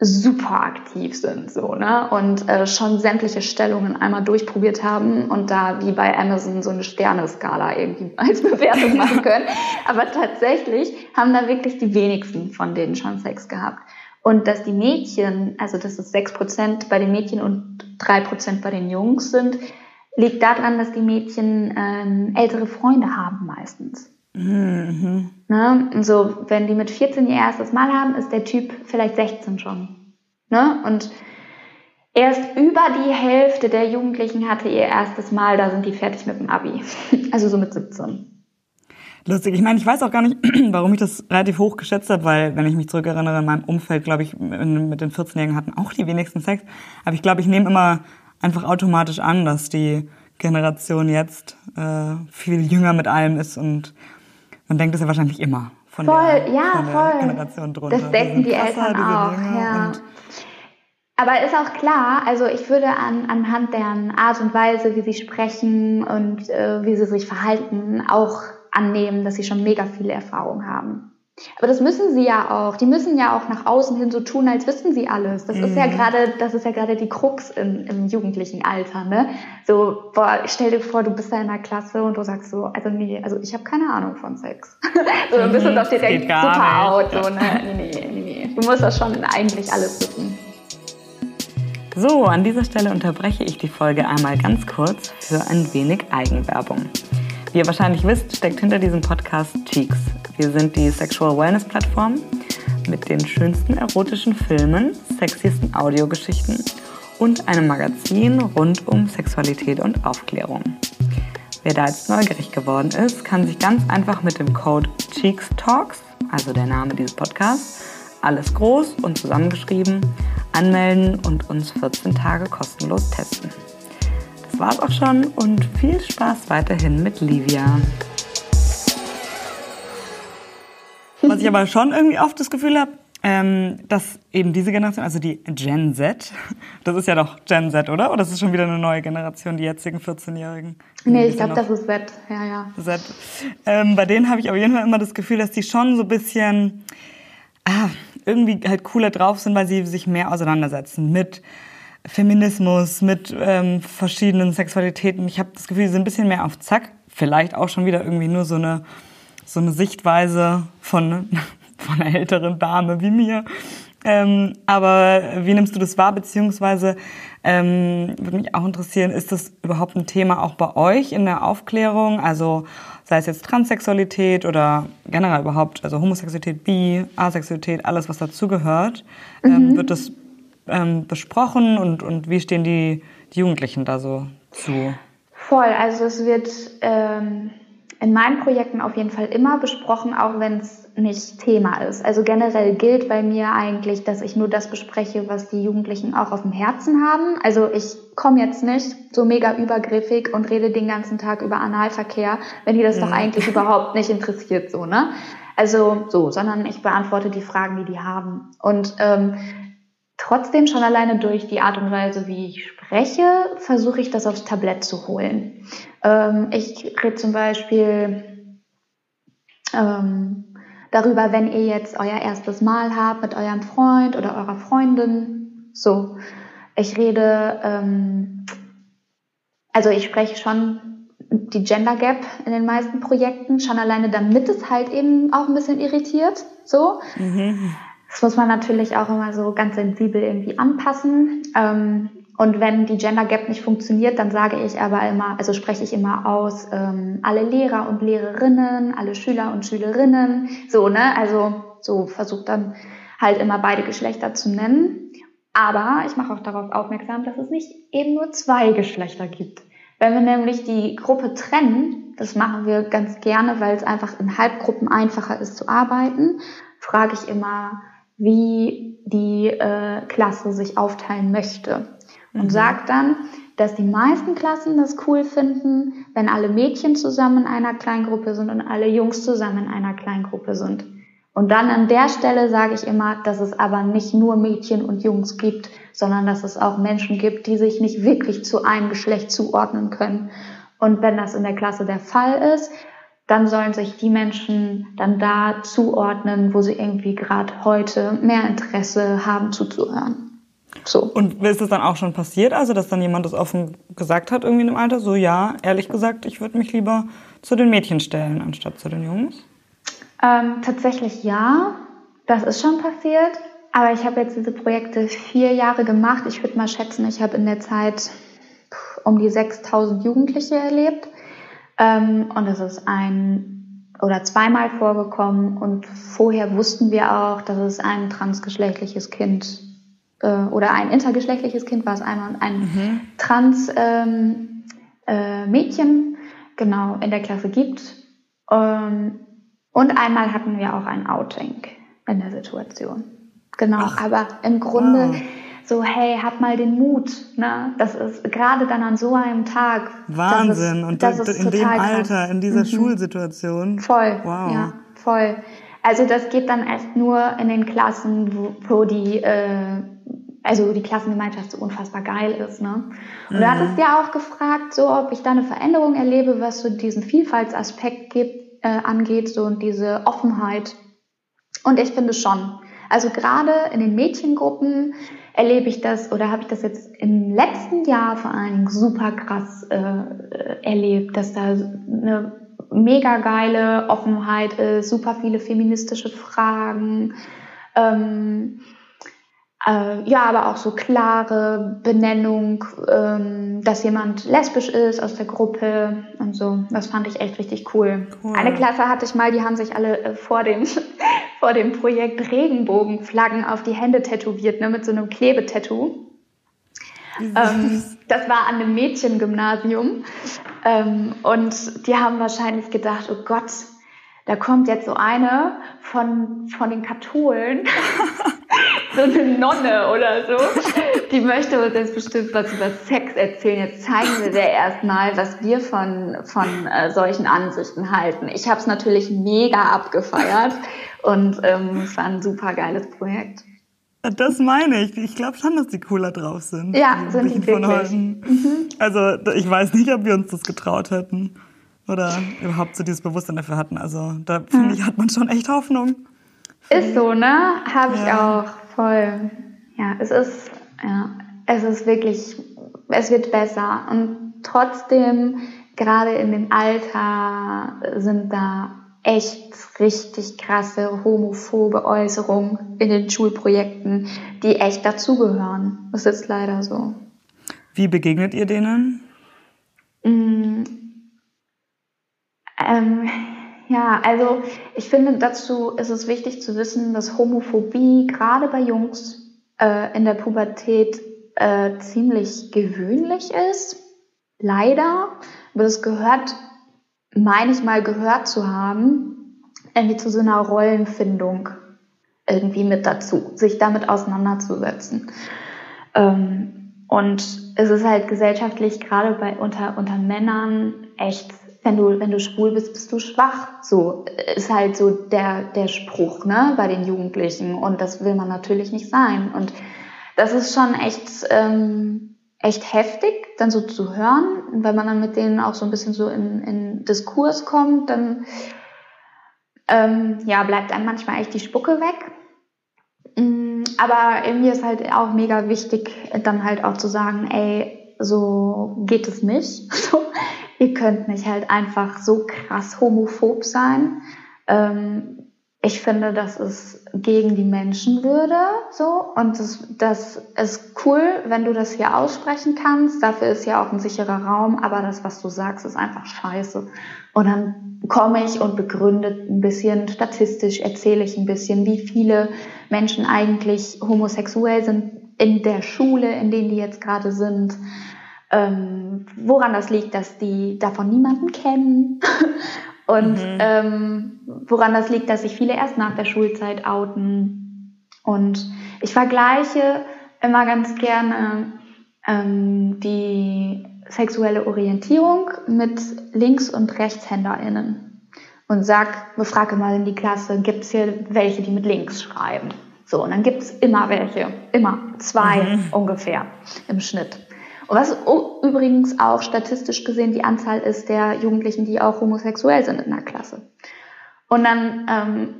super aktiv sind so ne? Und äh, schon sämtliche Stellungen einmal durchprobiert haben und da wie bei Amazon so eine Sterneskala irgendwie (laughs) als Bewertung machen (laughs) können. Aber tatsächlich haben da wirklich die wenigsten von denen schon Sex gehabt. Und dass die Mädchen also dass es sechs Prozent bei den Mädchen und drei Prozent bei den Jungs sind liegt daran dass die Mädchen ähm, ältere Freunde haben meistens Mhm. Ne? So, wenn die mit 14 ihr erstes Mal haben, ist der Typ vielleicht 16 schon. Ne? Und erst über die Hälfte der Jugendlichen hatte ihr erstes Mal, da sind die fertig mit dem Abi. (laughs) Also so mit 17. Lustig. Ich meine, ich weiß auch gar nicht, (clears throat) warum ich das relativ hoch geschätzt habe, weil, wenn ich mich zurückerinnere, in meinem Umfeld, glaube ich, mit den 14-Jährigen hatten auch die wenigsten Sex. Aber ich glaube, ich nehme immer einfach automatisch an, dass die Generation jetzt äh, viel jünger mit allem ist und man denkt es ja wahrscheinlich immer von voll, der, ja, von der voll. Generation drunter. Das denken die, die Eltern auch, ja. Aber ist auch klar, also ich würde an, anhand deren Art und Weise, wie sie sprechen und äh, wie sie sich verhalten, auch annehmen, dass sie schon mega viele Erfahrung haben. Aber das müssen sie ja auch. Die müssen ja auch nach außen hin so tun, als wüssten sie alles. Das mhm. ist ja mhm. gerade, das ist ja gerade die Krux im, im jugendlichen Alter, ne? So, boah, stell dir vor, du bist da in der Klasse und du sagst so, also nee, also ich habe keine Ahnung von Sex. (laughs) so, dann bist du auf dir denkt, super out, so, ne? Nee, nee, nee, nee. Du musst das schon eigentlich alles wissen. So, an dieser Stelle unterbreche ich die Folge einmal ganz kurz für ein wenig Eigenwerbung. Wie ihr wahrscheinlich wisst, steckt hinter diesem Podcast Cheeks. Wir sind die Sexual Wellness Plattform mit den schönsten erotischen Filmen, sexiesten Audiogeschichten und einem Magazin rund um Sexualität und Aufklärung. Wer da jetzt neugierig geworden ist, kann sich ganz einfach mit dem Code Cheeks Talks, also der Name dieses Podcasts, alles groß und zusammengeschrieben, anmelden und uns 14 Tage kostenlos testen war's auch schon und viel Spaß weiterhin mit Livia. Was ich aber schon irgendwie oft das Gefühl habe, ähm, dass eben diese Generation, also die Gen Z, (laughs) das ist ja doch Gen Z, oder? Oder ist es schon wieder eine neue Generation, die jetzigen 14-Jährigen? Nee, ich glaube, das ist Z, ja, ja. Z. Ähm, bei denen habe ich auf jeden Fall immer das Gefühl, dass die schon so ein bisschen ah, irgendwie halt cooler drauf sind, weil sie sich mehr auseinandersetzen mit Feminismus, mit ähm, verschiedenen Sexualitäten. Ich habe das Gefühl, sie sind ein bisschen mehr auf Zack. Vielleicht auch schon wieder irgendwie nur so eine, so eine Sichtweise von, (laughs) von einer älteren Dame wie mir. Ähm, aber wie nimmst du das wahr? Beziehungsweise ähm, würde mich auch interessieren, ist das überhaupt ein Thema auch bei euch in der Aufklärung? Also sei es jetzt Transsexualität oder generell überhaupt, also Homosexualität, Bi, Asexualität, alles was dazugehört. Ähm, mhm. wird das ähm, besprochen und, und wie stehen die, die Jugendlichen da so zu? Voll, also es wird ähm, in meinen Projekten auf jeden Fall immer besprochen, auch wenn es nicht Thema ist. Also generell gilt bei mir eigentlich, dass ich nur das bespreche, was die Jugendlichen auch auf dem Herzen haben. Also ich komme jetzt nicht so mega übergriffig und rede den ganzen Tag über Analverkehr, wenn die das ja. doch eigentlich (laughs) überhaupt nicht interessiert, so, ne? Also so, sondern ich beantworte die Fragen, die die haben. Und ähm, Trotzdem schon alleine durch die Art und Weise, wie ich spreche, versuche ich das aufs Tablett zu holen. Ähm, ich rede zum Beispiel ähm, darüber, wenn ihr jetzt euer erstes Mal habt mit eurem Freund oder eurer Freundin. So, ich rede, ähm, also ich spreche schon die Gender Gap in den meisten Projekten, schon alleine damit es halt eben auch ein bisschen irritiert. So. Mhm. Das muss man natürlich auch immer so ganz sensibel irgendwie anpassen. Ähm, und wenn die Gender Gap nicht funktioniert, dann sage ich aber immer, also spreche ich immer aus, ähm, alle Lehrer und Lehrerinnen, alle Schüler und Schülerinnen, so, ne? Also so versucht dann halt immer beide Geschlechter zu nennen. Aber ich mache auch darauf aufmerksam, dass es nicht eben nur zwei Geschlechter gibt. Wenn wir nämlich die Gruppe trennen, das machen wir ganz gerne, weil es einfach in Halbgruppen einfacher ist zu arbeiten, frage ich immer, wie die äh, Klasse sich aufteilen möchte. Und mhm. sagt dann, dass die meisten Klassen das cool finden, wenn alle Mädchen zusammen in einer Kleingruppe sind und alle Jungs zusammen in einer Kleingruppe sind. Und dann an der Stelle sage ich immer, dass es aber nicht nur Mädchen und Jungs gibt, sondern dass es auch Menschen gibt, die sich nicht wirklich zu einem Geschlecht zuordnen können. Und wenn das in der Klasse der Fall ist, dann sollen sich die Menschen dann da zuordnen, wo sie irgendwie gerade heute mehr Interesse haben zuzuhören. So. Und ist das dann auch schon passiert, also dass dann jemand das offen gesagt hat, irgendwie im Alter, so ja, ehrlich gesagt, ich würde mich lieber zu den Mädchen stellen, anstatt zu den Jungs? Ähm, tatsächlich ja, das ist schon passiert. Aber ich habe jetzt diese Projekte vier Jahre gemacht. Ich würde mal schätzen, ich habe in der Zeit um die 6000 Jugendliche erlebt. Ähm, und es ist ein oder zweimal vorgekommen und vorher wussten wir auch, dass es ein transgeschlechtliches Kind äh, oder ein intergeschlechtliches Kind war es einmal ein mhm. trans ähm, äh, Mädchen genau in der Klasse gibt. Ähm, und einmal hatten wir auch ein Outing in der Situation. Genau, Ach. aber im Grunde wow so, hey, hab mal den Mut. Ne? Das ist gerade dann an so einem Tag. Wahnsinn. Ist, und das in dem Alter, krass. in dieser mhm. Schulsituation. Voll. Wow. Ja, voll. Also das geht dann erst nur in den Klassen, wo, wo die, äh, also die Klassengemeinschaft so unfassbar geil ist. Ne? Und mhm. du hattest ja auch gefragt, so ob ich da eine Veränderung erlebe, was so diesen Vielfaltsaspekt gibt, äh, angeht, so und diese Offenheit. Und ich finde schon. Also gerade in den Mädchengruppen erlebe ich das oder habe ich das jetzt im letzten Jahr vor allen Dingen super krass äh, erlebt, dass da eine mega geile Offenheit ist, super viele feministische Fragen. Ähm, äh, ja, aber auch so klare Benennung, ähm, dass jemand lesbisch ist aus der Gruppe und so. Das fand ich echt richtig cool. cool. Eine Klasse hatte ich mal, die haben sich alle äh, vor dem (laughs) vor dem Projekt Regenbogenflaggen auf die Hände tätowiert, ne, mit so einem Klebetattoo. Ähm, das war an einem Mädchengymnasium. Ähm, und die haben wahrscheinlich gedacht, oh Gott, da kommt jetzt so eine von, von den Katholen, (laughs) (laughs) so eine Nonne oder so, (laughs) die möchte uns jetzt bestimmt was über Sex erzählen. Jetzt zeigen wir dir erstmal, was wir von, von äh, solchen Ansichten halten. Ich habe es natürlich mega abgefeiert und ähm, es war ein super geiles Projekt. Das meine ich. Ich glaube schon, dass die cooler drauf sind. Ja, die sind die wirklich. Mhm. Also ich weiß nicht, ob wir uns das getraut hätten oder überhaupt so dieses Bewusstsein dafür hatten. Also da finde ja. ich, hat man schon echt Hoffnung. Ist so, ne? Habe ich ja. auch voll. Ja, es ist, ja, es ist wirklich, es wird besser. Und trotzdem, gerade in dem Alter, sind da echt richtig krasse homophobe Äußerungen in den Schulprojekten, die echt dazugehören. Das ist leider so. Wie begegnet ihr denen? Mm, ähm, ja, also ich finde, dazu ist es wichtig zu wissen, dass Homophobie gerade bei Jungs äh, in der Pubertät äh, ziemlich gewöhnlich ist. Leider. Aber das gehört meine ich mal gehört zu haben, irgendwie zu so einer Rollenfindung irgendwie mit dazu, sich damit auseinanderzusetzen. Ähm, und es ist halt gesellschaftlich gerade bei unter unter Männern echt, wenn du wenn du schwul bist, bist du schwach. So ist halt so der der Spruch ne bei den Jugendlichen und das will man natürlich nicht sein. Und das ist schon echt ähm, echt heftig, dann so zu hören. Und wenn man dann mit denen auch so ein bisschen so in, in Diskurs kommt, dann ähm, ja, bleibt einem manchmal echt die Spucke weg. Mm, aber mir ist halt auch mega wichtig, dann halt auch zu sagen, ey, so geht es nicht. (laughs) ihr könnt nicht halt einfach so krass homophob sein. Ähm, ich finde, das ist gegen die Menschenwürde so und das, das ist cool, wenn du das hier aussprechen kannst. Dafür ist ja auch ein sicherer Raum, aber das, was du sagst, ist einfach scheiße. Und dann komme ich und begründe ein bisschen statistisch, erzähle ich ein bisschen, wie viele Menschen eigentlich homosexuell sind in der Schule, in denen die jetzt gerade sind. Ähm, woran das liegt, dass die davon niemanden kennen (laughs) Und mhm. ähm, woran das liegt, dass sich viele erst nach der Schulzeit outen. Und ich vergleiche immer ganz gerne ähm, die sexuelle Orientierung mit Links- und RechtshänderInnen. Und sag, befrage mal in die Klasse, gibt es hier welche, die mit links schreiben? So, und dann gibt es immer welche. Immer. Zwei mhm. ungefähr im Schnitt. Und was übrigens auch statistisch gesehen die Anzahl ist der Jugendlichen, die auch homosexuell sind in der Klasse. Und dann, ähm,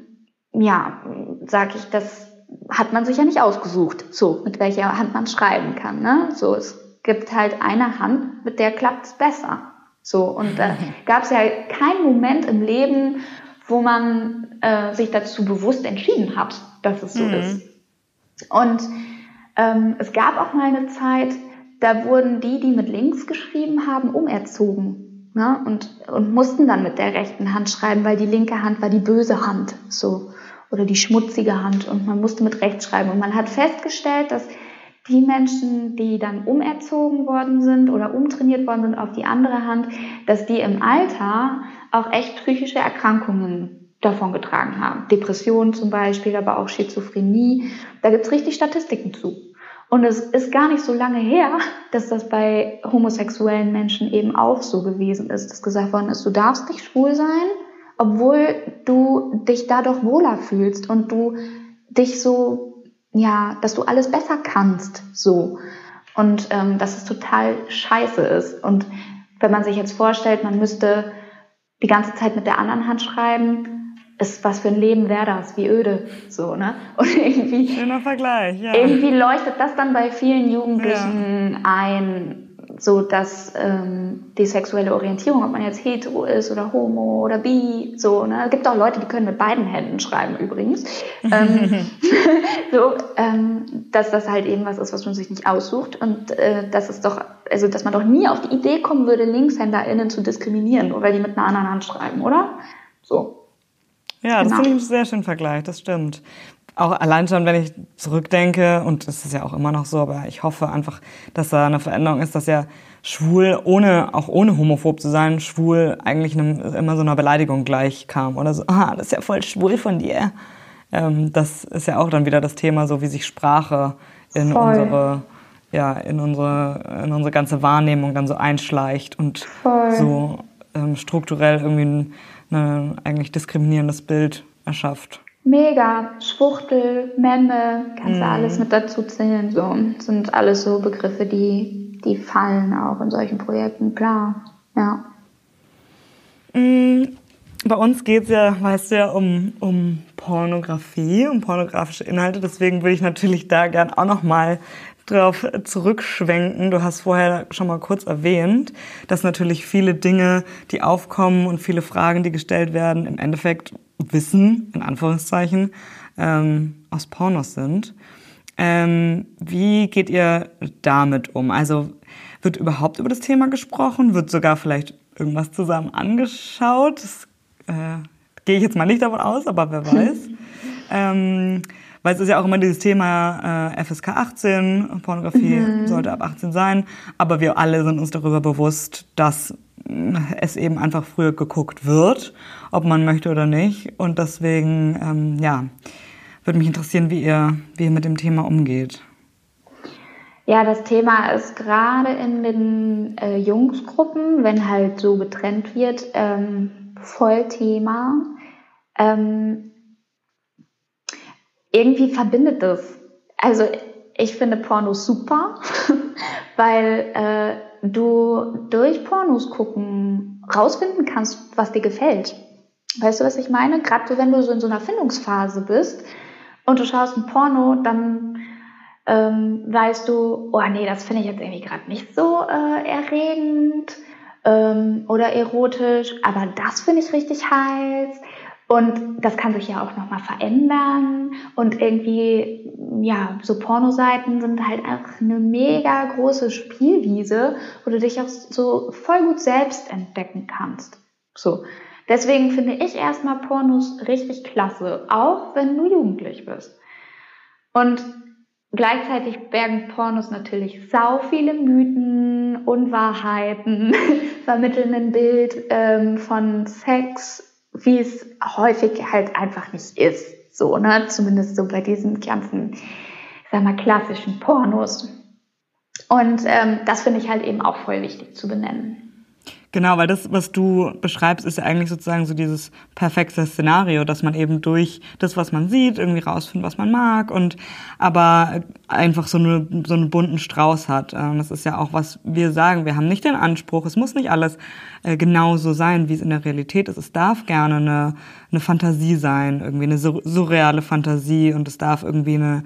ja, sage ich, das hat man sich ja nicht ausgesucht, so mit welcher Hand man schreiben kann. Ne? So, es gibt halt eine Hand, mit der klappt es besser. So, und da (laughs) äh, gab es ja keinen Moment im Leben, wo man äh, sich dazu bewusst entschieden hat, dass es so mhm. ist. Und ähm, es gab auch mal eine Zeit, da wurden die, die mit links geschrieben haben, umerzogen ne? und, und mussten dann mit der rechten Hand schreiben, weil die linke Hand war die böse Hand so oder die schmutzige Hand und man musste mit rechts schreiben. Und man hat festgestellt, dass die Menschen, die dann umerzogen worden sind oder umtrainiert worden sind auf die andere Hand, dass die im Alter auch echt psychische Erkrankungen davon getragen haben. Depressionen zum Beispiel, aber auch Schizophrenie. Da gibt's richtig Statistiken zu. Und es ist gar nicht so lange her, dass das bei homosexuellen Menschen eben auch so gewesen ist, dass gesagt worden ist, du darfst nicht schwul sein, obwohl du dich dadurch wohler fühlst und du dich so, ja, dass du alles besser kannst, so. Und ähm, dass es total scheiße ist. Und wenn man sich jetzt vorstellt, man müsste die ganze Zeit mit der anderen Hand schreiben, ist was für ein Leben wäre das, wie öde, so, ne? (laughs) Und irgendwie. Schöner Vergleich, ja. Irgendwie leuchtet das dann bei vielen Jugendlichen ja. ein, so dass ähm, die sexuelle Orientierung, ob man jetzt hetero ist oder homo oder bi, so, ne? Es gibt auch Leute, die können mit beiden Händen schreiben übrigens. (laughs) ähm, (laughs) so, ähm, dass das halt eben was ist, was man sich nicht aussucht und äh, dass es doch, also dass man doch nie auf die Idee kommen würde, LinkshänderInnen zu diskriminieren, nur weil die mit einer anderen Hand schreiben, oder? So. Ja, das genau. finde ich einen sehr schönen Vergleich, das stimmt auch allein schon, wenn ich zurückdenke, und es ist ja auch immer noch so, aber ich hoffe einfach, dass da eine Veränderung ist, dass ja schwul, ohne, auch ohne homophob zu sein, schwul eigentlich einem, immer so einer Beleidigung gleich kam. Oder so, ah, das ist ja voll schwul von dir. Ähm, das ist ja auch dann wieder das Thema, so wie sich Sprache in voll. unsere, ja, in unsere, in unsere ganze Wahrnehmung dann so einschleicht und voll. so ähm, strukturell irgendwie ein, ein eigentlich diskriminierendes Bild erschafft. Mega, Schwuchtel, Memme, kannst du mhm. alles mit dazu zählen. So. sind alles so Begriffe, die, die fallen auch in solchen Projekten, klar. Ja. Mhm. Bei uns geht es ja, weißt du ja, um, um Pornografie, um pornografische Inhalte. Deswegen würde ich natürlich da gern auch nochmal drauf zurückschwenken. Du hast vorher schon mal kurz erwähnt, dass natürlich viele Dinge, die aufkommen und viele Fragen, die gestellt werden, im Endeffekt Wissen, in Anführungszeichen, ähm, aus Pornos sind. Ähm, wie geht ihr damit um? Also wird überhaupt über das Thema gesprochen? Wird sogar vielleicht irgendwas zusammen angeschaut? Das äh, gehe ich jetzt mal nicht davon aus, aber wer (laughs) weiß. ähm, weil es ist ja auch immer dieses Thema äh, FSK 18, Pornografie mhm. sollte ab 18 sein, aber wir alle sind uns darüber bewusst, dass es eben einfach früher geguckt wird, ob man möchte oder nicht. Und deswegen, ähm, ja, würde mich interessieren, wie ihr, wie ihr mit dem Thema umgeht. Ja, das Thema ist gerade in den äh, Jungsgruppen, wenn halt so getrennt wird, ähm, voll Thema. Ähm, irgendwie verbindet das. Also ich finde Porno super, (laughs) weil äh, du durch Pornos gucken rausfinden kannst, was dir gefällt. Weißt du, was ich meine? Gerade wenn du so in so einer Findungsphase bist und du schaust ein Porno, dann ähm, weißt du, oh nee, das finde ich jetzt irgendwie gerade nicht so äh, erregend ähm, oder erotisch, aber das finde ich richtig heiß. Und das kann sich ja auch nochmal verändern. Und irgendwie, ja, so Pornoseiten sind halt einfach eine mega große Spielwiese, wo du dich auch so voll gut selbst entdecken kannst. So. Deswegen finde ich erstmal Pornos richtig klasse, auch wenn du jugendlich bist. Und gleichzeitig bergen Pornos natürlich sau viele Mythen, Unwahrheiten, (laughs) vermitteln ein Bild ähm, von Sex, wie es häufig halt einfach nicht ist. So, ne? Zumindest so bei diesen ganzen, sag mal, klassischen Pornos. Und ähm, das finde ich halt eben auch voll wichtig zu benennen. Genau, weil das, was du beschreibst, ist ja eigentlich sozusagen so dieses perfekte Szenario, dass man eben durch das, was man sieht, irgendwie rausfindet, was man mag und aber einfach so, eine, so einen bunten Strauß hat. Ähm, das ist ja auch, was wir sagen. Wir haben nicht den Anspruch, es muss nicht alles äh, genauso sein, wie es in der Realität ist. Es darf gerne eine, eine Fantasie sein, irgendwie eine surreale Fantasie und es darf irgendwie eine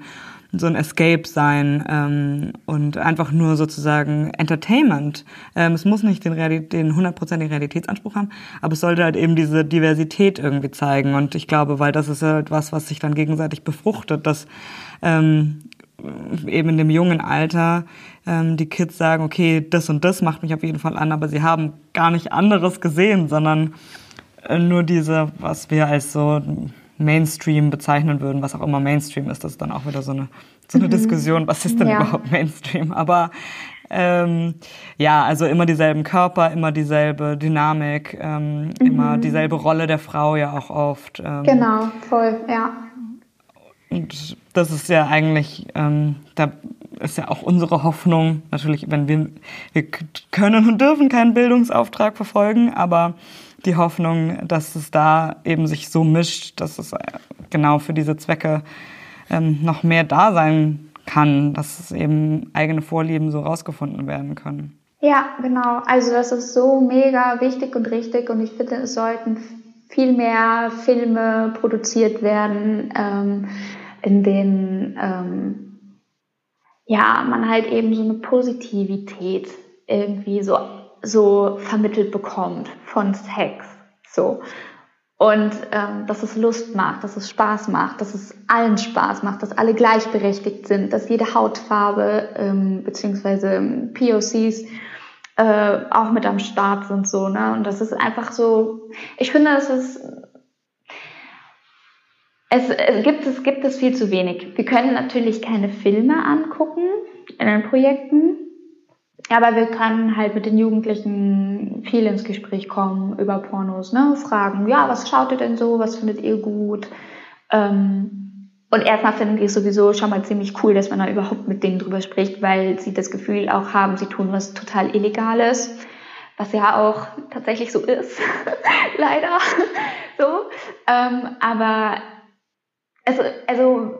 so ein Escape sein ähm, und einfach nur sozusagen Entertainment. Ähm, es muss nicht den, Realität, den hundertprozentigen Realitätsanspruch haben, aber es sollte halt eben diese Diversität irgendwie zeigen. Und ich glaube, weil das ist halt was, was sich dann gegenseitig befruchtet, dass ähm, eben in dem jungen Alter ähm, die Kids sagen, okay, das und das macht mich auf jeden Fall an, aber sie haben gar nicht anderes gesehen, sondern äh, nur diese, was wir als so Mainstream bezeichnen würden, was auch immer Mainstream ist, das ist dann auch wieder so eine, so eine mhm. Diskussion, was ist denn ja. überhaupt Mainstream? Aber ähm, ja, also immer dieselben Körper, immer dieselbe Dynamik, ähm, mhm. immer dieselbe Rolle der Frau ja auch oft. Ähm, genau, voll, ja. Und das ist ja eigentlich, ähm, da ist ja auch unsere Hoffnung, natürlich, wenn wir, wir können und dürfen keinen Bildungsauftrag verfolgen, aber die Hoffnung, dass es da eben sich so mischt, dass es äh, genau für diese Zwecke ähm, noch mehr da sein kann, dass es eben eigene Vorlieben so rausgefunden werden können. Ja, genau. Also das ist so mega wichtig und richtig und ich finde, es sollten viel mehr Filme produziert werden, ähm, in denen ähm, ja man halt eben so eine Positivität irgendwie so so vermittelt bekommt von Sex. So. Und ähm, dass es Lust macht, dass es Spaß macht, dass es allen Spaß macht, dass alle gleichberechtigt sind, dass jede Hautfarbe ähm, beziehungsweise POCs äh, auch mit am Start sind so ne und das ist einfach so ich finde es ist es, es gibt es gibt es viel zu wenig wir können natürlich keine Filme angucken in den Projekten aber wir können halt mit den Jugendlichen viel ins Gespräch kommen über Pornos, ne? Fragen, ja, was schaut ihr denn so, was findet ihr gut? Ähm, und erstmal finden die es sowieso schon mal ziemlich cool, dass man da überhaupt mit denen drüber spricht, weil sie das Gefühl auch haben, sie tun was total Illegales, was ja auch tatsächlich so ist, (laughs) leider. (laughs) so. Ähm, aber also, also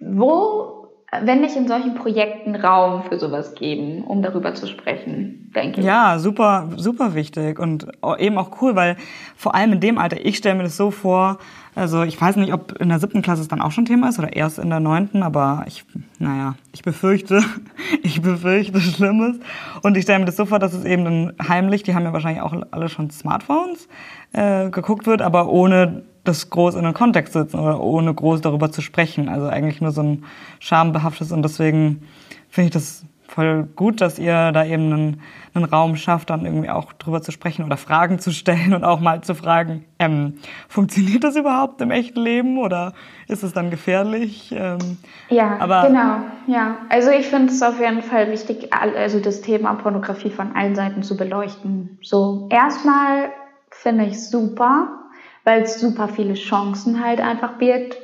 wo wenn nicht in solchen Projekten Raum für sowas geben, um darüber zu sprechen, denke ich. Ja, super, super wichtig und eben auch cool, weil vor allem in dem Alter, ich stelle mir das so vor, also ich weiß nicht, ob in der siebten Klasse es dann auch schon Thema ist oder erst in der neunten, aber ich, naja, ich befürchte, (laughs) ich befürchte Schlimmes. Und ich stelle mir das so vor, dass es eben dann heimlich, die haben ja wahrscheinlich auch alle schon Smartphones, äh, geguckt wird, aber ohne das groß in den Kontext setzen oder ohne groß darüber zu sprechen. Also eigentlich nur so ein schambehaftes und deswegen finde ich das voll gut, dass ihr da eben einen, einen Raum schafft, dann irgendwie auch drüber zu sprechen oder Fragen zu stellen und auch mal zu fragen, ähm, funktioniert das überhaupt im echten Leben oder ist es dann gefährlich? Ähm, ja, aber genau, ja. Also ich finde es auf jeden Fall wichtig, also das Thema Pornografie von allen Seiten zu beleuchten. So, erstmal finde ich super, weil es super viele Chancen halt einfach birgt.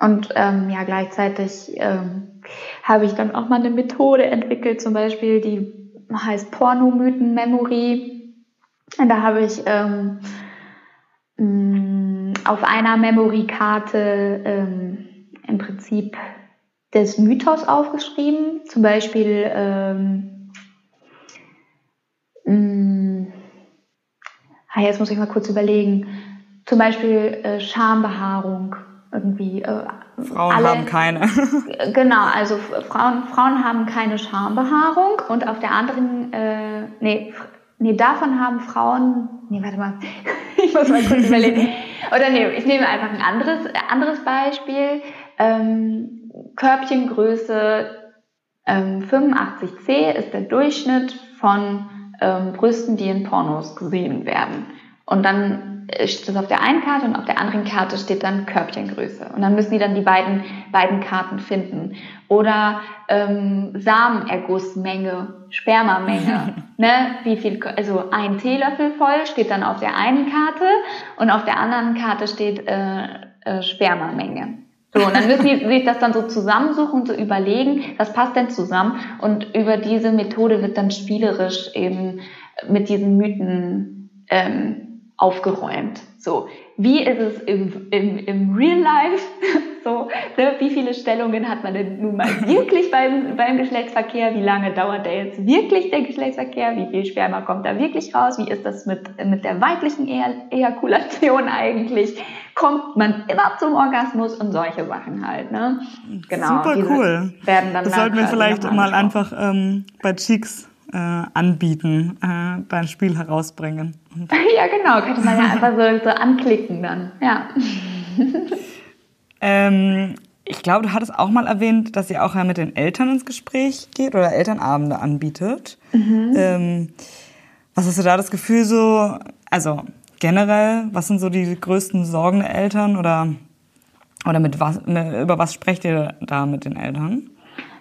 Und ähm, ja, gleichzeitig ähm, habe ich dann auch mal eine Methode entwickelt, zum Beispiel, die heißt Pornomythen-Memory. Da habe ich ähm, mm, auf einer Memory-Karte ähm, im Prinzip des Mythos aufgeschrieben. Zum Beispiel ähm, mh, mm, ah, jetzt muss ich mal kurz überlegen zum Beispiel äh, Schambehaarung irgendwie. Äh, Frauen alle, haben keine. (laughs) genau, also Frauen, Frauen haben keine Schambehaarung und auf der anderen, äh, nee, nee, davon haben Frauen, nee, warte mal, (laughs) ich muss mal kurz überlegen. Oder nee, ich nehme einfach ein anderes, anderes Beispiel. Ähm, Körbchengröße ähm, 85c ist der Durchschnitt von ähm, Brüsten, die in Pornos gesehen werden. Und dann steht das auf der einen Karte und auf der anderen Karte steht dann Körbchengröße. Und dann müssen die dann die beiden, beiden Karten finden. Oder ähm, Samenergussmenge, Spermamenge. (laughs) ne? Wie viel, also ein Teelöffel voll steht dann auf der einen Karte und auf der anderen Karte steht äh, äh, Spermamenge. So, und dann müssen die (laughs) sich das dann so zusammensuchen und so überlegen, was passt denn zusammen. Und über diese Methode wird dann spielerisch eben mit diesen Mythen ähm, aufgeräumt. So, wie ist es im, im, im Real Life? (laughs) so, ne? wie viele Stellungen hat man denn nun mal (laughs) wirklich beim, beim Geschlechtsverkehr? Wie lange dauert der jetzt wirklich der Geschlechtsverkehr? Wie viel Sperma kommt da wirklich raus? Wie ist das mit, mit der weiblichen Ejakulation (laughs) eigentlich? Kommt man immer zum Orgasmus und solche Sachen halt, ne? Genau. Super cool. Werden dann das sollten wir vielleicht mal einfach ähm, bei Cheeks anbieten, äh, dein Spiel herausbringen. (laughs) ja, genau, könnte man ja (laughs) einfach so, so anklicken dann, ja. (laughs) ähm, ich glaube, du hattest auch mal erwähnt, dass ihr auch ja mit den Eltern ins Gespräch geht oder Elternabende anbietet. Mhm. Ähm, was hast du da das Gefühl so, also generell, was sind so die größten Sorgen der Eltern oder, oder mit was, über was sprecht ihr da mit den Eltern?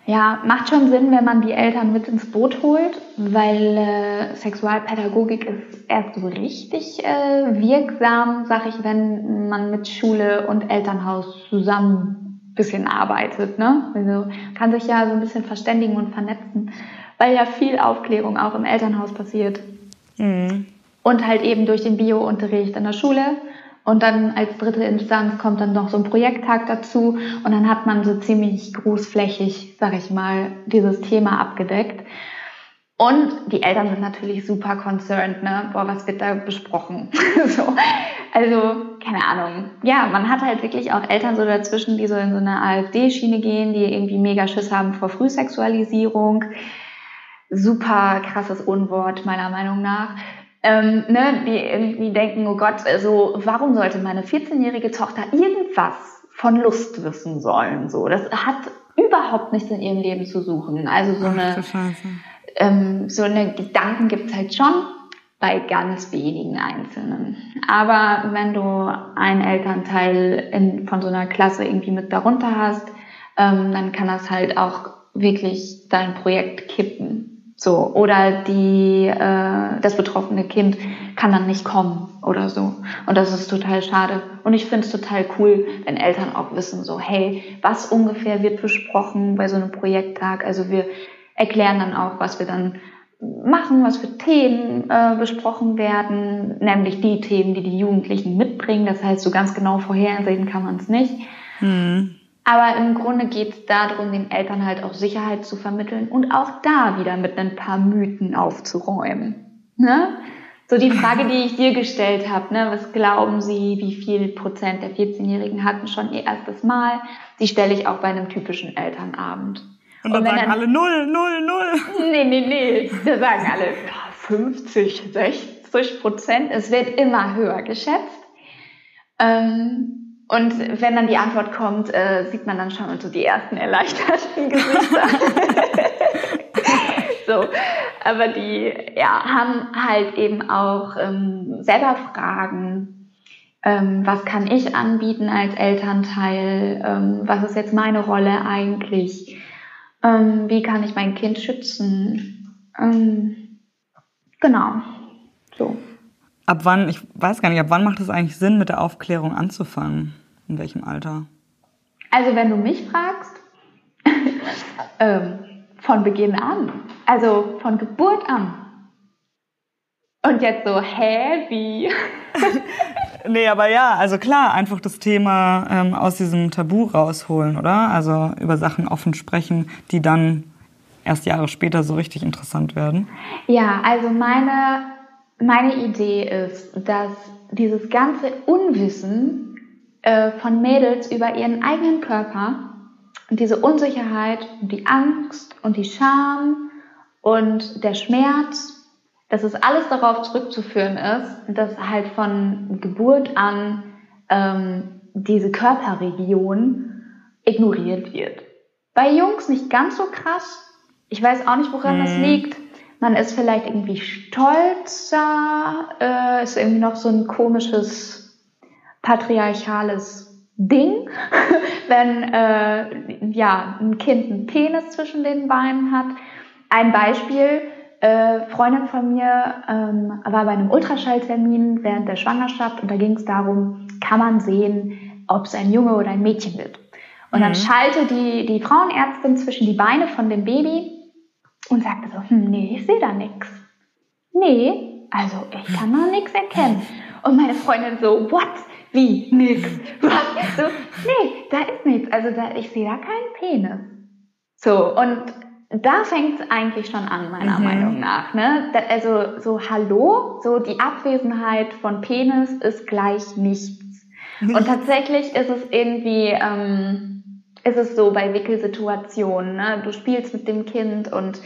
Ja, macht schon Sinn, wenn man die Eltern mit ins Boot holt, weil äh, Sexualpädagogik ist erst so richtig äh, wirksam, sag ich, wenn man mit Schule und Elternhaus zusammen bisschen arbeitet. Ne? Also kann sich ja so ein bisschen verständigen und vernetzen, weil ja viel Aufklärung auch im Elternhaus passiert. Mhm. Und halt eben durch den Bio-Unterricht in der Schule. Und dann als dritte Instanz kommt dann noch so ein Projekttag dazu. Und dann hat man so ziemlich großflächig, sag ich mal, dieses Thema abgedeckt. Und die Eltern sind natürlich super concerned, ne? Boah, was wird da besprochen? (laughs) so. Also, keine Ahnung. Ja, man hat halt wirklich auch Eltern so dazwischen, die so in so eine AfD-Schiene gehen, die irgendwie mega Schiss haben vor Frühsexualisierung. Super krasses Unwort, meiner Meinung nach. Ähm, ne, die irgendwie denken, oh Gott, also warum sollte meine 14-jährige Tochter irgendwas von Lust wissen sollen? So, das hat überhaupt nichts in ihrem Leben zu suchen. Also so eine ähm, so eine Gedanken gibt es halt schon bei ganz wenigen Einzelnen. Aber wenn du einen Elternteil in, von so einer Klasse irgendwie mit darunter hast, ähm, dann kann das halt auch wirklich dein Projekt kippen. So. Oder die, äh, das betroffene Kind kann dann nicht kommen oder so. Und das ist total schade. Und ich finde es total cool, wenn Eltern auch wissen, so, hey, was ungefähr wird besprochen bei so einem Projekttag. Also wir erklären dann auch, was wir dann machen, was für Themen äh, besprochen werden, nämlich die Themen, die die Jugendlichen mitbringen. Das heißt, so ganz genau vorhersehen kann man es nicht. Mhm. Aber im Grunde geht es darum, den Eltern halt auch Sicherheit zu vermitteln und auch da wieder mit ein paar Mythen aufzuräumen. Ne? So die Frage, die ich dir gestellt habe, ne, was glauben Sie, wie viel Prozent der 14-Jährigen hatten schon ihr erstes Mal? Die stelle ich auch bei einem typischen Elternabend. Und dann und sagen dann, alle null, null, null. Nee, nee, nee. Da sagen alle 50, 60 Prozent. Es wird immer höher geschätzt. Ähm, und wenn dann die Antwort kommt, äh, sieht man dann schon so die ersten erleichterten (laughs) Gesichter. (laughs) so, aber die ja, haben halt eben auch ähm, selber Fragen. Ähm, was kann ich anbieten als Elternteil? Ähm, was ist jetzt meine Rolle eigentlich? Ähm, wie kann ich mein Kind schützen? Ähm, genau. So. Ab wann, ich weiß gar nicht, ab wann macht es eigentlich Sinn, mit der Aufklärung anzufangen? In welchem Alter? Also wenn du mich fragst, (laughs) ähm, von Beginn an. Also von Geburt an. Und jetzt so, hä, wie? (laughs) nee, aber ja, also klar, einfach das Thema ähm, aus diesem Tabu rausholen, oder? Also über Sachen offen sprechen, die dann erst Jahre später so richtig interessant werden. Ja, also meine, meine Idee ist, dass dieses ganze Unwissen äh, von Mädels über ihren eigenen Körper und diese Unsicherheit und die Angst und die Scham und der Schmerz dass es alles darauf zurückzuführen ist, dass halt von Geburt an ähm, diese Körperregion ignoriert wird. Bei Jungs nicht ganz so krass. Ich weiß auch nicht, woran mhm. das liegt. Man ist vielleicht irgendwie stolzer, äh, ist irgendwie noch so ein komisches patriarchales Ding, (laughs) wenn äh, ja ein Kind einen Penis zwischen den Beinen hat. Ein Beispiel, äh, Freundin von mir ähm, war bei einem Ultraschalltermin während der Schwangerschaft und da ging es darum, kann man sehen, ob es ein Junge oder ein Mädchen wird. Und mhm. dann schalte die, die Frauenärztin zwischen die Beine von dem Baby und sagte so, hm, nee, ich sehe da nichts. Nee, also ich kann da nichts erkennen. Und meine Freundin so, what? Wie? Nix? Was? So, nee, da ist nichts. Also da, ich sehe da keinen Penis. So, und da fängt es eigentlich schon an, meiner mhm. Meinung nach. Ne? Also so Hallo, so die Abwesenheit von Penis ist gleich nichts. Und (laughs) tatsächlich ist es irgendwie, ähm, ist es so bei Wickelsituationen. Ne? Du spielst mit dem Kind und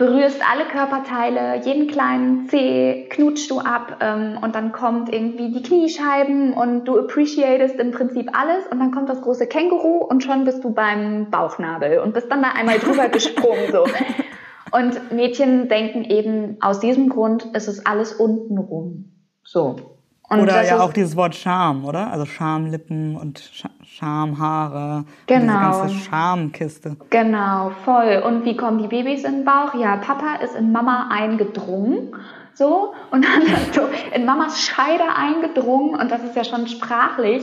berührst alle Körperteile, jeden kleinen Zeh knutschst du ab ähm, und dann kommt irgendwie die Kniescheiben und du appreciatest im Prinzip alles und dann kommt das große Känguru und schon bist du beim Bauchnabel und bist dann da einmal drüber (laughs) gesprungen so. Und Mädchen denken eben, aus diesem Grund ist es alles untenrum. So. Und oder ja auch dieses Wort Scham, oder? Also Schamlippen und Sch Schamhaare. Genau. diese ganze Schamkiste. Genau, voll. Und wie kommen die Babys in den Bauch? Ja, Papa ist in Mama eingedrungen. So, und dann (laughs) so in Mamas Scheide eingedrungen, und das ist ja schon sprachlich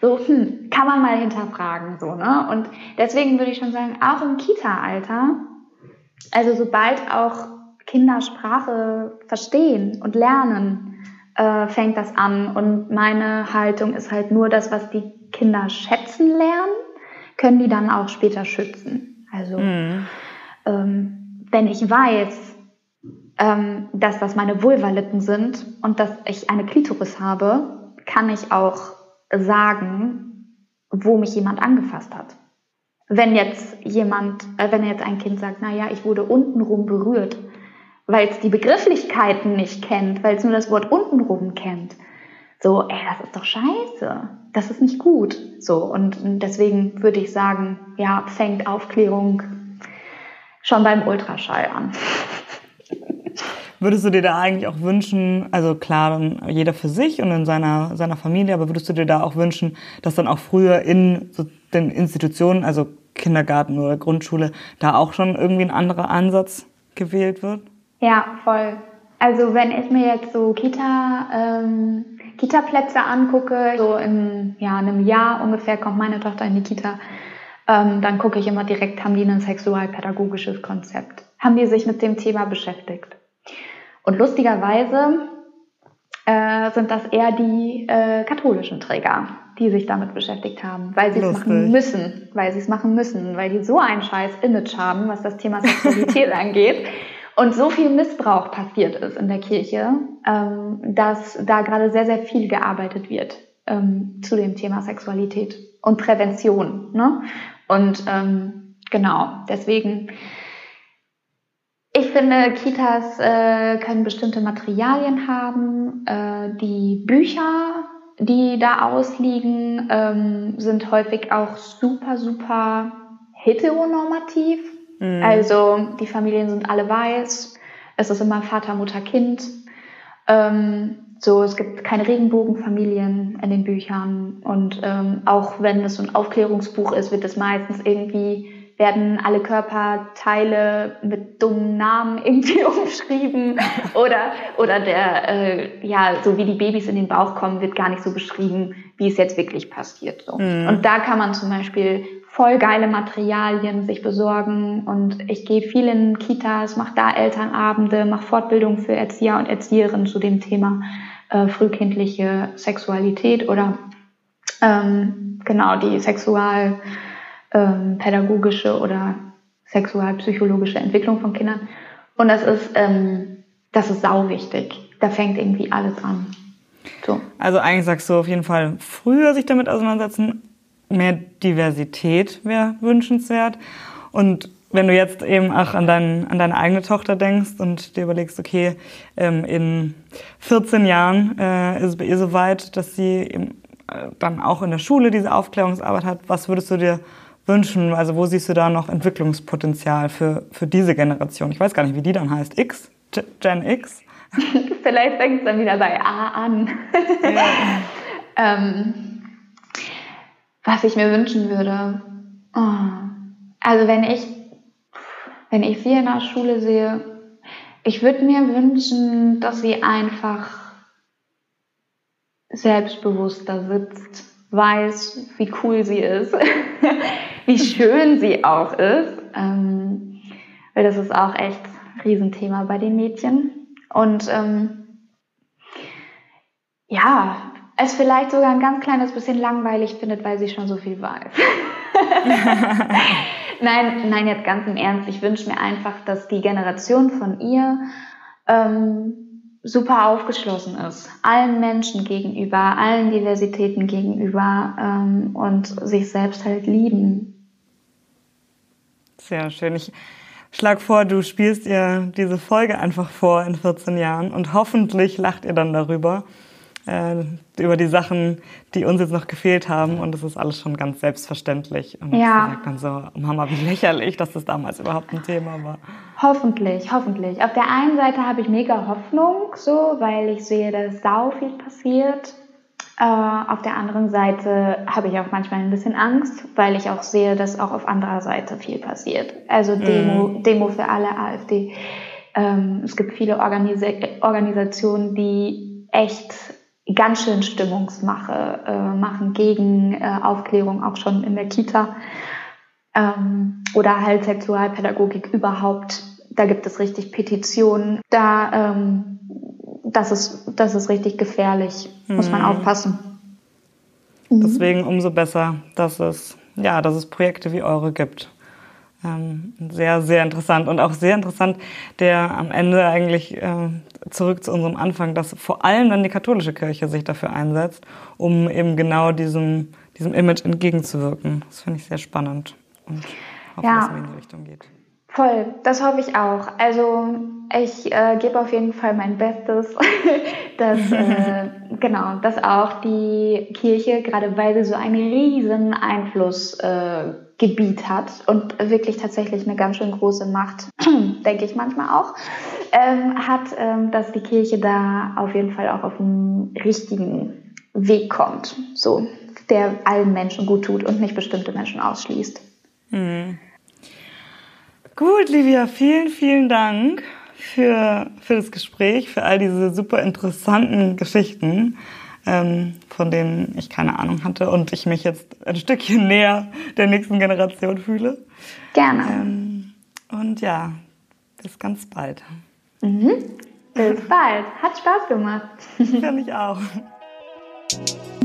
So, hm, kann man mal hinterfragen, so, ne? Und deswegen würde ich schon sagen, auch im Kita-Alter, also sobald auch Kinder Sprache verstehen und lernen, äh, fängt das an. Und meine Haltung ist halt nur das, was die Kinder schätzen lernen, können die dann auch später schützen. Also mhm. ähm, wenn ich weiß, ähm, dass das meine Vulvalippen sind und dass ich eine Klitoris habe, kann ich auch sagen, wo mich jemand angefasst hat. Wenn jetzt jemand, äh, wenn jetzt ein Kind sagt, na ja, ich wurde untenrum berührt, weil es die Begrifflichkeiten nicht kennt, weil es nur das Wort untenrum kennt. So, ey, das ist doch scheiße. Das ist nicht gut. So, und deswegen würde ich sagen, ja, fängt Aufklärung schon beim Ultraschall an. (laughs) Würdest du dir da eigentlich auch wünschen, also klar, dann jeder für sich und in seiner, seiner Familie, aber würdest du dir da auch wünschen, dass dann auch früher in so den Institutionen, also Kindergarten oder Grundschule, da auch schon irgendwie ein anderer Ansatz gewählt wird? Ja, voll. Also wenn ich mir jetzt so Kita, ähm, Kita-Plätze angucke, so in ja, einem Jahr ungefähr kommt meine Tochter in die Kita, ähm, dann gucke ich immer direkt, haben die ein sexualpädagogisches Konzept? Haben die sich mit dem Thema beschäftigt? Und lustigerweise äh, sind das eher die äh, katholischen Träger, die sich damit beschäftigt haben, weil sie es machen müssen, weil sie es machen müssen, weil die so ein scheiß Image haben, was das Thema Sexualität (laughs) angeht und so viel Missbrauch passiert ist in der Kirche, ähm, dass da gerade sehr, sehr viel gearbeitet wird ähm, zu dem Thema Sexualität und Prävention. Ne? Und ähm, genau, deswegen, ich finde, Kitas äh, können bestimmte Materialien haben. Äh, die Bücher, die da ausliegen, sind häufig auch super, super heteronormativ. Mhm. Also die Familien sind alle weiß. Es ist immer Vater, Mutter, Kind. Ähm, so, es gibt keine Regenbogenfamilien in den Büchern. Und ähm, auch wenn es so ein Aufklärungsbuch ist, wird es meistens irgendwie, werden alle Körperteile mit dummen Namen (laughs) irgendwie umschrieben. oder, oder der, äh, ja, so wie die Babys in den Bauch kommen, wird gar nicht so beschrieben, wie es jetzt wirklich passiert. So. Mhm. Und da kann man zum Beispiel voll geile Materialien sich besorgen und ich gehe viel in Kitas, mache da Elternabende, mache Fortbildung für Erzieher und Erzieherinnen zu dem Thema äh, frühkindliche Sexualität oder ähm, genau die sexualpädagogische ähm, oder sexualpsychologische Entwicklung von Kindern. Und das ist, ähm, das ist sau wichtig. Da fängt irgendwie alles an. So. Also eigentlich sagst du auf jeden Fall früher sich damit auseinandersetzen, mehr Diversität wäre wünschenswert. Und wenn du jetzt eben auch an, dein, an deine eigene Tochter denkst und dir überlegst, okay, ähm, in 14 Jahren äh, ist es bei ihr so weit, dass sie eben, äh, dann auch in der Schule diese Aufklärungsarbeit hat, was würdest du dir wünschen? Also wo siehst du da noch Entwicklungspotenzial für, für diese Generation? Ich weiß gar nicht, wie die dann heißt. X? Gen X? (laughs) Vielleicht fängt es dann wieder bei A an. Ja. (laughs) ähm, was ich mir wünschen würde. Oh. Also wenn ich, wenn ich sie in der Schule sehe, ich würde mir wünschen, dass sie einfach selbstbewusster sitzt, weiß, wie cool sie ist, (laughs) wie schön sie auch ist. Ähm, weil das ist auch echt ein Riesenthema bei den Mädchen. Und ähm, ja, es vielleicht sogar ein ganz kleines bisschen langweilig findet, weil sie schon so viel weiß. (laughs) (laughs) nein, nein, jetzt ganz im Ernst. Ich wünsche mir einfach, dass die Generation von ihr ähm, super aufgeschlossen ist, allen Menschen gegenüber, allen Diversitäten gegenüber ähm, und sich selbst halt lieben. Sehr schön. Ich schlag vor, du spielst ihr diese Folge einfach vor in 14 Jahren und hoffentlich lacht ihr dann darüber äh, über die Sachen, die uns jetzt noch gefehlt haben. Und das ist alles schon ganz selbstverständlich. Und ja. sagt dann so, Mama, wie lächerlich, dass das damals überhaupt ein Thema war. Hoffentlich, hoffentlich. Auf der einen Seite habe ich mega Hoffnung, so, weil ich sehe, dass sau viel passiert. Äh, auf der anderen Seite habe ich auch manchmal ein bisschen Angst, weil ich auch sehe, dass auch auf anderer Seite viel passiert. Also Demo, mm. Demo für alle AfD. Ähm, es gibt viele Organisa Organisationen, die echt ganz schön Stimmungsmache äh, machen gegen äh, Aufklärung auch schon in der Kita ähm, oder halt Sexualpädagogik überhaupt. Da gibt es richtig Petitionen. Da ähm, das ist das ist richtig gefährlich. Mhm. Muss man mhm. aufpassen. Mhm. Deswegen umso besser, dass es ja, dass es Projekte wie eure gibt. Ähm, sehr, sehr interessant und auch sehr interessant, der am Ende eigentlich äh, zurück zu unserem Anfang, dass vor allem dann die katholische Kirche sich dafür einsetzt, um eben genau diesem, diesem Image entgegenzuwirken. Das finde ich sehr spannend und hoffe, ja. dass es in die Richtung geht. Voll, das hoffe ich auch. Also ich äh, gebe auf jeden Fall mein Bestes, (laughs) dass äh, (laughs) genau, dass auch die Kirche, gerade weil sie so einen riesen Einflussgebiet äh, hat und wirklich tatsächlich eine ganz schön große Macht, (clears throat) denke ich manchmal auch, ähm, hat, ähm, dass die Kirche da auf jeden Fall auch auf den richtigen Weg kommt, so der allen Menschen gut tut und nicht bestimmte Menschen ausschließt. Mhm. Gut, Livia, vielen, vielen Dank für, für das Gespräch, für all diese super interessanten Geschichten, von denen ich keine Ahnung hatte und ich mich jetzt ein Stückchen näher der nächsten Generation fühle. Gerne. Ähm, und ja, bis ganz bald. Mhm. Bis bald. Hat Spaß gemacht. Für mich auch. (laughs)